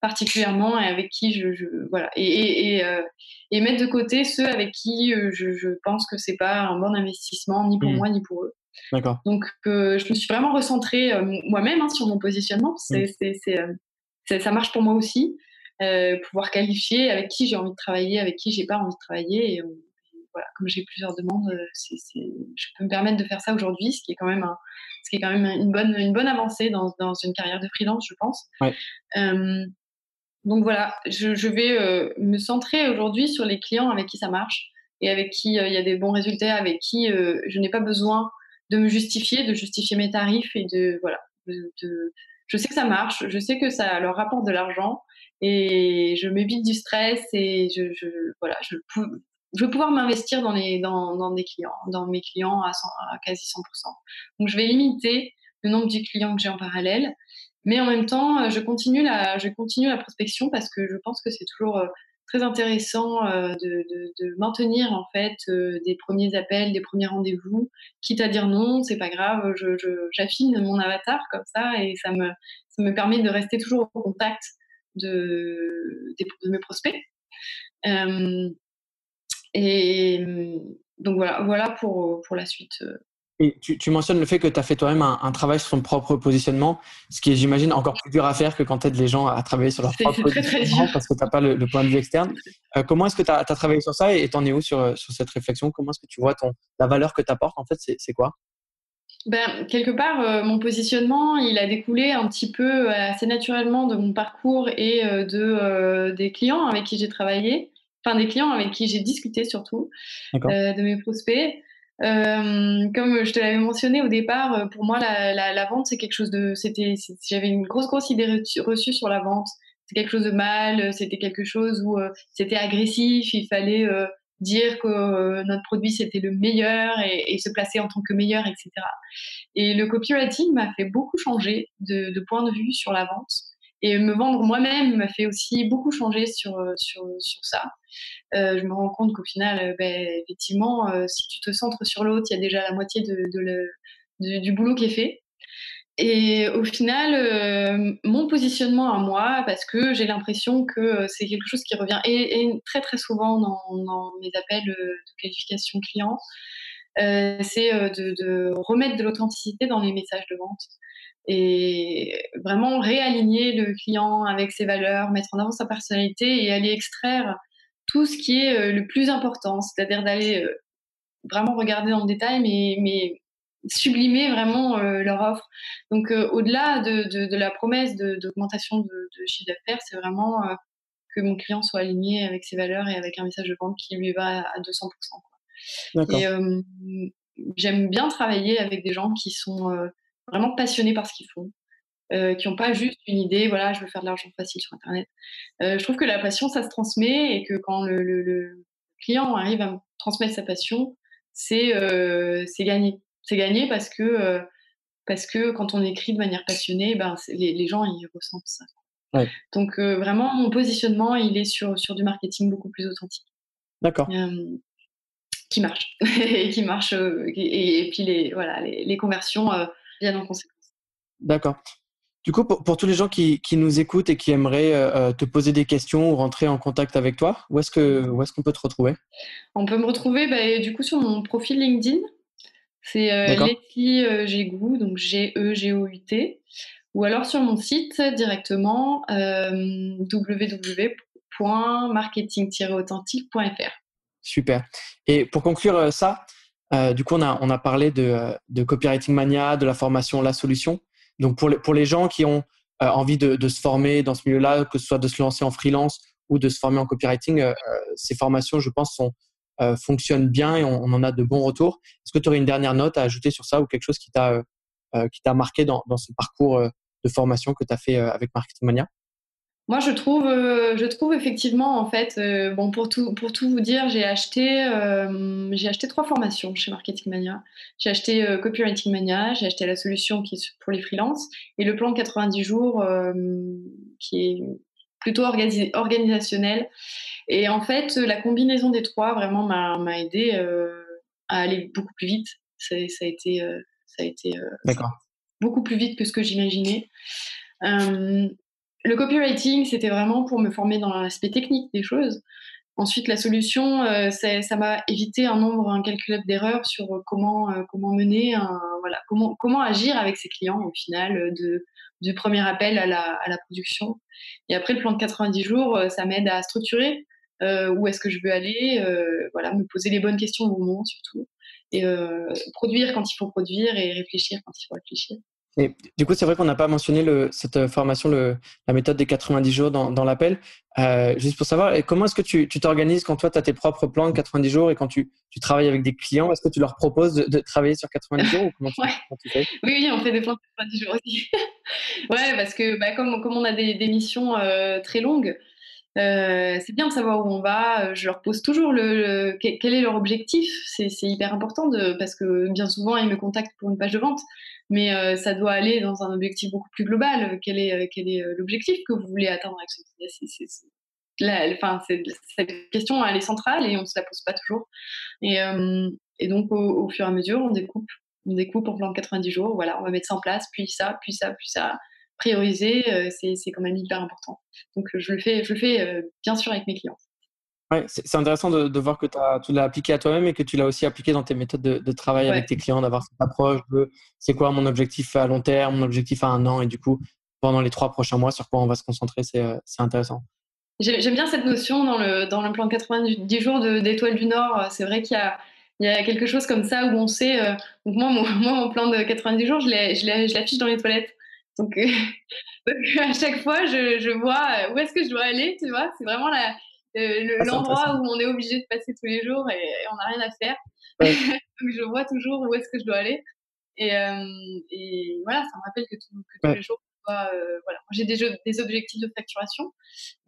Speaker 3: particulièrement et avec qui je, je voilà et, et, euh, et, mettre de côté ceux avec qui euh, je, je pense que c'est pas un bon investissement ni pour mmh. moi ni pour eux.
Speaker 2: D'accord.
Speaker 3: Donc euh, je me suis vraiment recentrée moi-même hein, sur mon positionnement. C'est, mmh. c'est, ça marche pour moi aussi. pouvoir qualifier avec qui j'ai envie de travailler, avec qui j'ai pas envie de travailler. Et, voilà, comme j'ai plusieurs demandes, je peux me permettre de faire ça aujourd'hui, ce qui est quand même un, ce qui est quand même une bonne, une bonne avancée dans, dans une carrière de freelance, je pense.
Speaker 2: Ouais.
Speaker 3: Donc voilà, je, vais euh, me centrer aujourd'hui sur les clients avec qui ça marche et avec qui euh, il y a des bons résultats, avec qui euh, je n'ai pas besoin de me justifier, de justifier mes tarifs et de voilà. je sais que ça marche, je sais que ça leur rapporte de l'argent et je m'évite du stress et je, voilà, je, je veux pouvoir m'investir dans, les, dans, des clients, dans mes clients à, à quasi 100%. Donc je vais limiter le nombre de clients que j'ai en parallèle mais en même temps, euh, je continue la, je continue la prospection parce que je pense que c'est toujours euh, très intéressant euh, de, de, maintenir en fait des premiers appels, des premiers rendez-vous. Quitte à dire non, c'est pas grave, j'affine mon avatar comme ça et ça me, ça me permet de rester toujours au contact de, de mes prospects. et donc voilà, voilà pour, pour la suite
Speaker 2: et tu, mentionnes le fait que tu as fait toi-même un, travail sur ton propre positionnement, ce qui est, j'imagine, encore plus dur à faire que quand tu aides les gens à travailler sur leur propre positionnement parce que tu n'as pas le, point de vue externe. Euh, comment est-ce que tu as, travaillé sur ça et tu en es où sur, sur cette réflexion? Comment est-ce que tu vois ton, la valeur que tu apportes En fait, c'est quoi?
Speaker 3: Ben, quelque part, euh, mon positionnement, il a découlé un petit peu euh, assez naturellement de mon parcours et de, des clients avec qui j'ai travaillé, enfin des clients avec qui j'ai discuté surtout, de mes prospects. Euh, comme je te l'avais mentionné au départ, euh, pour moi, la, vente, c'est quelque chose de. J'avais une grosse, grosse idée reçue sur la vente. C'est quelque chose de mal, c'était quelque chose où euh, c'était agressif, il fallait euh, dire que notre produit c'était le meilleur et, et, se placer en tant que meilleur, etc. Et le copywriting m'a fait beaucoup changer de, de point de vue sur la vente. Et me vendre moi-même m'a fait aussi beaucoup changer sur, sur, sur ça. Euh, je me rends compte qu'au final, euh, ben, effectivement, euh, si tu te centres sur l'autre, il y a déjà la moitié du boulot qui est fait. Et au final, mon positionnement à moi, parce que j'ai l'impression que c'est quelque chose qui revient et, très très souvent dans, mes appels de qualification client, c'est de, remettre de l'authenticité dans les messages de vente et vraiment réaligner le client avec ses valeurs, mettre en avant sa personnalité et aller extraire tout ce qui est euh, le plus important, c'est-à-dire d'aller euh, vraiment regarder dans le détail, mais, mais sublimer vraiment euh, leur offre. Donc au-delà de, de, la promesse d'augmentation de, de, chiffre d'affaires, c'est vraiment que mon client soit aligné avec ses valeurs et avec un message de vente qui lui va à 200%. Quoi. Et j'aime bien travailler avec des gens qui sont vraiment passionnés par ce qu'ils font, euh, qui n'ont pas juste une idée, voilà, je veux faire de l'argent facile sur Internet. Euh, je trouve que la passion, ça se transmet et que quand le, client arrive à me transmettre sa passion, c'est euh, gagné. C'est gagné parce que, parce que quand on écrit de manière passionnée, ben, les, les, gens, ils ressentent ça. Donc vraiment, mon positionnement, il est sur, sur du marketing beaucoup plus authentique.
Speaker 2: D'accord.
Speaker 3: qui marche. et qui marche. Et, puis les, voilà, les, les conversions viennent en conséquence.
Speaker 2: D'accord. Du coup, pour, tous les gens qui, nous écoutent et qui aimeraient euh, euh, te poser des questions ou rentrer en contact avec toi, où est-ce qu'on est peut te retrouver?
Speaker 3: On peut me retrouver bah, du coup sur mon profil LinkedIn. C'est euh, Leslie euh, donc G-E-G-O-U-T. Ou alors sur mon site directement www.marketing-authentique.fr.
Speaker 2: Super. Et pour conclure ça, du coup, on a, on a parlé de, de Copywriting Mania, de la formation La Solution. Donc pour les, pour les gens qui ont euh, envie de, se former dans ce milieu-là, que ce soit de se lancer en freelance ou de se former en copywriting, euh, euh, ces formations, je pense, sont, fonctionnent bien et on, en a de bons retours. Est-ce que tu aurais une dernière note à ajouter sur ça ou quelque chose qui t'a qui t'a marqué dans, dans ce parcours de formation que tu as fait avec Marketing Mania?
Speaker 3: Moi, je trouve, euh, je trouve effectivement, en fait, euh, bon, pour tout, pour tout vous dire, j'ai acheté, euh, j'ai acheté trois formations chez Marketing Mania. J'ai acheté Copywriting Mania, j'ai acheté la solution qui est pour les freelances et le plan de 90 jours qui est plutôt organisationnel. Et en fait, la combinaison des trois vraiment m'a aidé à aller beaucoup plus vite. Ça, ça a été, ça a été beaucoup plus vite que ce que j'imaginais. Le copywriting, c'était vraiment pour me former dans l'aspect technique des choses. Ensuite, la solution, euh, ça m'a évité un nombre incalculable d'erreurs sur euh, comment, euh, comment mener, voilà, comment, comment agir avec ses clients au final, du premier appel à la, à la production. Et après, le plan de 90 jours, ça m'aide à structurer où est-ce que je veux aller, voilà, me poser les bonnes questions au moment surtout, et produire quand il faut produire et réfléchir quand il faut réfléchir.
Speaker 2: Et du coup, c'est vrai qu'on n'a pas mentionné le, cette euh, formation, le, la méthode des 90 jours dans, dans l'appel. Euh, juste pour savoir, comment est-ce que tu t'organises quand toi, tu as tes propres plans de 90 jours et quand tu, tu travailles avec des clients Est-ce que tu leur proposes de, de, travailler sur 90 jours ou comment
Speaker 3: tu, fais? Oui, oui, on fait des plans de 90 jours aussi. ouais, parce que bah, comme, comme on a des, des missions euh, très longues, euh, c'est bien de savoir où on va. Je leur pose toujours le, quel est leur objectif. C'est hyper important de, parce que bien souvent ils me contactent pour une page de vente mais euh, ça doit aller dans un objectif beaucoup plus global. Quel est, euh, quel est euh, l'objectif que vous voulez atteindre avec ce business enfin, Cette question, elle est centrale et on ne se la pose pas toujours. Et, donc, au, fur et à mesure, on découpe. On découpe en plan de 90 jours. Voilà, on va mettre ça en place, puis ça, puis ça, puis ça. Prioriser, c'est quand même hyper important. Donc, je le fais, je le fais bien sûr avec mes clients.
Speaker 2: Ouais, c'est intéressant de, de, voir que tu l'as appliqué à toi-même et que tu l'as aussi appliqué dans tes méthodes de, de travail avec tes clients, d'avoir cette approche de c'est quoi mon objectif à long terme, mon objectif à un an et du coup, pendant les trois prochains mois, sur quoi on va se concentrer, c'est euh, intéressant.
Speaker 3: J'aime bien cette notion dans le, dans le plan de 90 jours d'étoiles du Nord. C'est vrai qu'il y a, il y a quelque chose comme ça où on sait. Euh, donc moi, mon, moi, mon plan de 90 jours, je l'affiche dans les toilettes. Donc, euh, à chaque fois, je, je vois où est-ce que je dois aller, tu vois? C'est vraiment la, euh, ah, l'endroit où on est obligé de passer tous les jours et, on n'a rien à faire. Donc je vois toujours où est-ce que je dois aller. Et, euh, et, voilà, ça me rappelle que, tous les jours, euh, voilà. j'ai des, des, objectifs de facturation,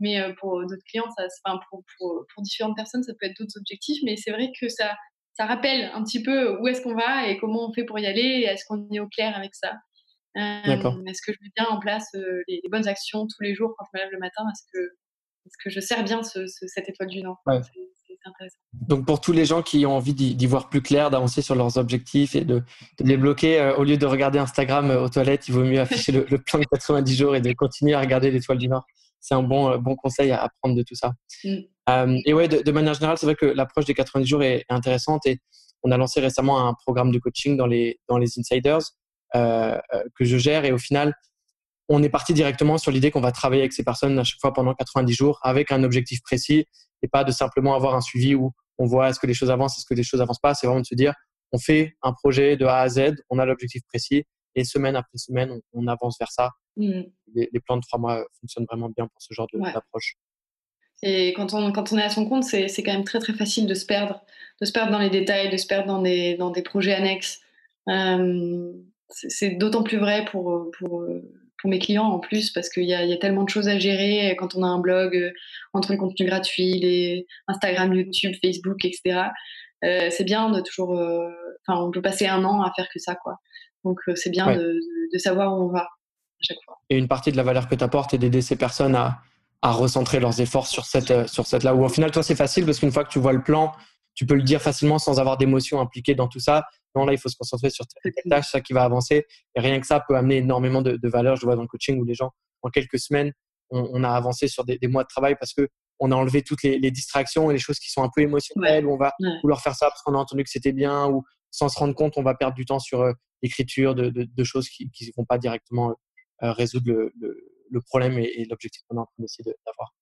Speaker 3: mais pour d'autres clients, ça, enfin, pour, pour, pour, différentes personnes, ça peut être d'autres objectifs. Mais c'est vrai que ça, ça rappelle un petit peu où est-ce qu'on va et comment on fait pour y aller. Est-ce qu'on est au clair avec ça Est-ce que je mets bien en place les, les, bonnes actions tous les jours quand je me lève le matin? Est-ce que parce que je sers bien cette étoile du Nord. C'est intéressant.
Speaker 2: Donc pour tous les gens qui ont envie d'y voir plus clair, d'avancer sur leurs objectifs et de, les bloquer, euh, au lieu de regarder Instagram euh, aux toilettes, il vaut mieux afficher le, plan de 90 jours et de continuer à regarder l'étoile du Nord. C'est un bon, euh, bon conseil à, prendre de tout ça. Mm. et ouais, de, manière générale, c'est vrai que l'approche des 90 jours est, intéressante et on a lancé récemment un programme de coaching dans les, dans les insiders que je gère et au final, on est parti directement sur l'idée qu'on va travailler avec ces personnes à chaque fois pendant 90 jours avec un objectif précis et pas de simplement avoir un suivi où on voit est-ce que les choses avancent, est-ce que les choses avancent pas. C'est vraiment de se dire, on fait un projet de A à Z, on a l'objectif précis et semaine après semaine, on, avance vers ça. Mmh. Les, plans de trois mois fonctionnent vraiment bien pour ce genre d'approche.
Speaker 3: Et quand on, quand on est à son compte, c'est quand même très très facile de se perdre, de se perdre dans les détails, de se perdre dans des, dans des projets annexes. Euh, c'est d'autant plus vrai pour, pour pour mes clients en plus, parce qu'il y, a tellement de choses à gérer quand on a un blog, euh, entre le contenu gratuit, les Instagram, YouTube, Facebook, etc. Euh, c'est bien de toujours. Euh, enfin, on peut passer un an à faire que ça, quoi. Donc, c'est bien de, savoir où on va à chaque fois.
Speaker 2: Et une partie de la valeur que tu apportes est d'aider ces personnes à, à, recentrer leurs efforts sur cette, sur cette là où, au final, toi, c'est facile parce qu'une fois que tu vois le plan, tu peux le dire facilement sans avoir d'émotion impliquée dans tout ça. Non, là, il faut se concentrer sur telle tâche, ça qui va avancer. Et rien que ça peut amener énormément de, de valeur. Je vois dans le coaching où les gens, en quelques semaines, on, a avancé sur des, mois de travail parce que on a enlevé toutes les, distractions et les choses qui sont un peu émotionnelles. on va vouloir faire ça parce qu'on a entendu que c'était bien ou sans se rendre compte, on va perdre du temps sur euh, l'écriture de, choses qui ne vont pas directement euh, résoudre le, problème et, l'objectif qu'on est en train d'essayer d'avoir.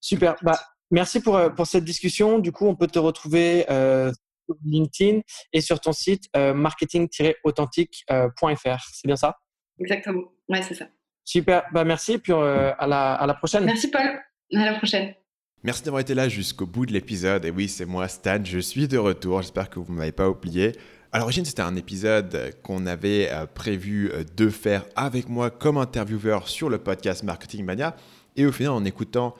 Speaker 2: Super. Bah, merci pour, euh, pour cette discussion. Du coup, on peut te retrouver LinkedIn et sur ton site euh, marketing-authentique.fr. C'est bien ça?
Speaker 3: Exactement. Ouais, c'est ça.
Speaker 2: Super. Bah, merci et puis euh, à, la, à la prochaine.
Speaker 3: Merci Paul. À la prochaine.
Speaker 1: Merci d'avoir été là jusqu'au bout de l'épisode. Et oui, c'est moi, Stan. Je suis de retour. J'espère que vous ne m'avez pas oublié. À l'origine, c'était un épisode qu'on avait euh, prévu euh, de faire avec moi comme intervieweur sur le podcast Marketing Mania. Et au final, en écoutant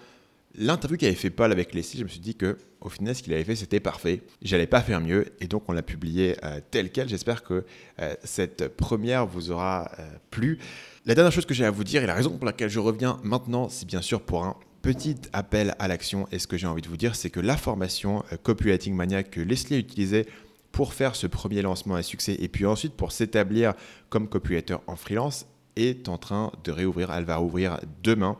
Speaker 1: l'interview qu'avait fait Paul avec Leslie, je me suis dit que au final, ce qu'il avait fait, c'était parfait. J'allais pas faire mieux. Et donc, on l'a publié euh, tel quel. J'espère que cette première vous aura plu. La dernière chose que j'ai à vous dire, et la raison pour laquelle je reviens maintenant, c'est bien sûr pour un petit appel à l'action. Et ce que j'ai envie de vous dire, c'est que la formation Copywriting Mania que Leslie a utilisée pour faire ce premier lancement à succès et puis ensuite pour s'établir comme copywriter en freelance est en train de réouvrir. Elle va rouvrir demain.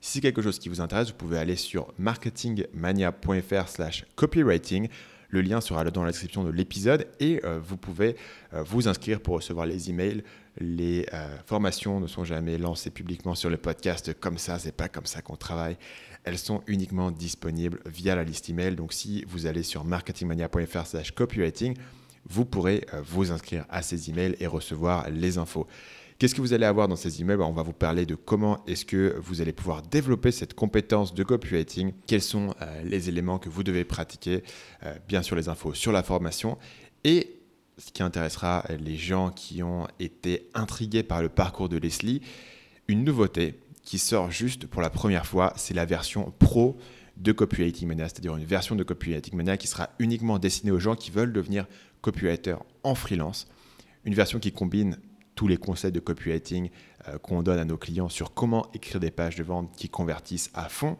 Speaker 1: Si c'est quelque chose qui vous intéresse, vous pouvez aller sur marketingmania.fr slash copywriting. Le lien sera dans la description de l'épisode et euh, vous pouvez euh, vous inscrire pour recevoir les emails. Les euh, formations ne sont jamais lancées publiquement sur le podcast comme ça, c'est pas comme ça qu'on travaille. Elles sont uniquement disponibles via la liste email. Donc si vous allez sur marketingmania.fr/slash copywriting, vous pourrez vous inscrire à ces emails et recevoir les infos. Qu'est-ce que vous allez avoir dans ces emails On va vous parler de comment est-ce que vous allez pouvoir développer cette compétence de copywriting, quels sont euh, les éléments que vous devez pratiquer, euh, bien sûr les infos sur la formation. Et ce qui intéressera les gens qui ont été intrigués par le parcours de Leslie, une nouveauté qui sort juste pour la première fois, c'est la version pro de Copywriting Mania, c'est-à-dire une version de Copywriting Mania qui sera uniquement destinée aux gens qui veulent devenir copywriter en freelance. Une version qui combine tous les conseils de copywriting euh, qu'on donne à nos clients sur comment écrire des pages de vente qui convertissent à fond,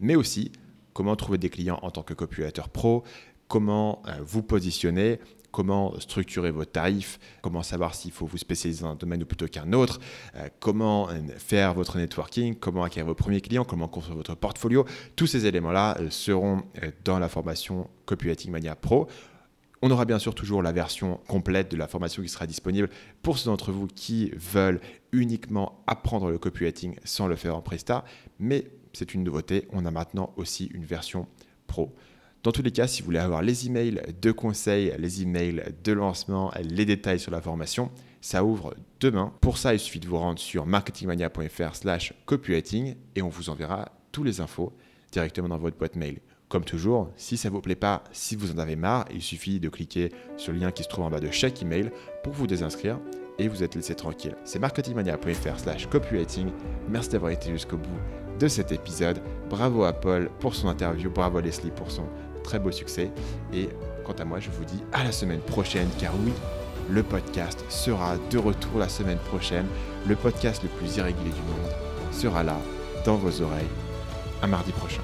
Speaker 1: mais aussi comment trouver des clients en tant que copywriter pro, comment euh, vous positionner, comment structurer vos tarifs, comment savoir s'il faut vous spécialiser dans un domaine ou plutôt qu'un autre, euh, comment faire votre networking, comment acquérir vos premiers clients, comment construire votre portfolio. Tous ces éléments-là seront dans la formation Copywriting Mania Pro. On aura bien sûr toujours la version complète de la formation qui sera disponible pour ceux d'entre vous qui veulent uniquement apprendre le copywriting sans le faire en Presta. Mais c'est une nouveauté, on a maintenant aussi une version pro. Dans tous les cas, si vous voulez avoir les emails de conseils, les emails de lancement, les détails sur la formation, ça ouvre demain. Pour ça, il suffit de vous rendre sur marketingmania.fr slash copywriting et on vous enverra tous les infos directement dans votre boîte mail. Comme toujours, si ça ne vous plaît pas, si vous en avez marre, il suffit de cliquer sur le lien qui se trouve en bas de chaque email pour vous désinscrire et vous êtes laissé tranquille. C'est marketingmania.fr slash copywriting. Merci d'avoir été jusqu'au bout de cet épisode. Bravo à Paul pour son interview, bravo à Leslie pour son très beau succès. Et quant à moi, je vous dis à la semaine prochaine, car oui, le podcast sera de retour la semaine prochaine. Le podcast le plus irrégulier du monde sera là, dans vos oreilles, à mardi prochain.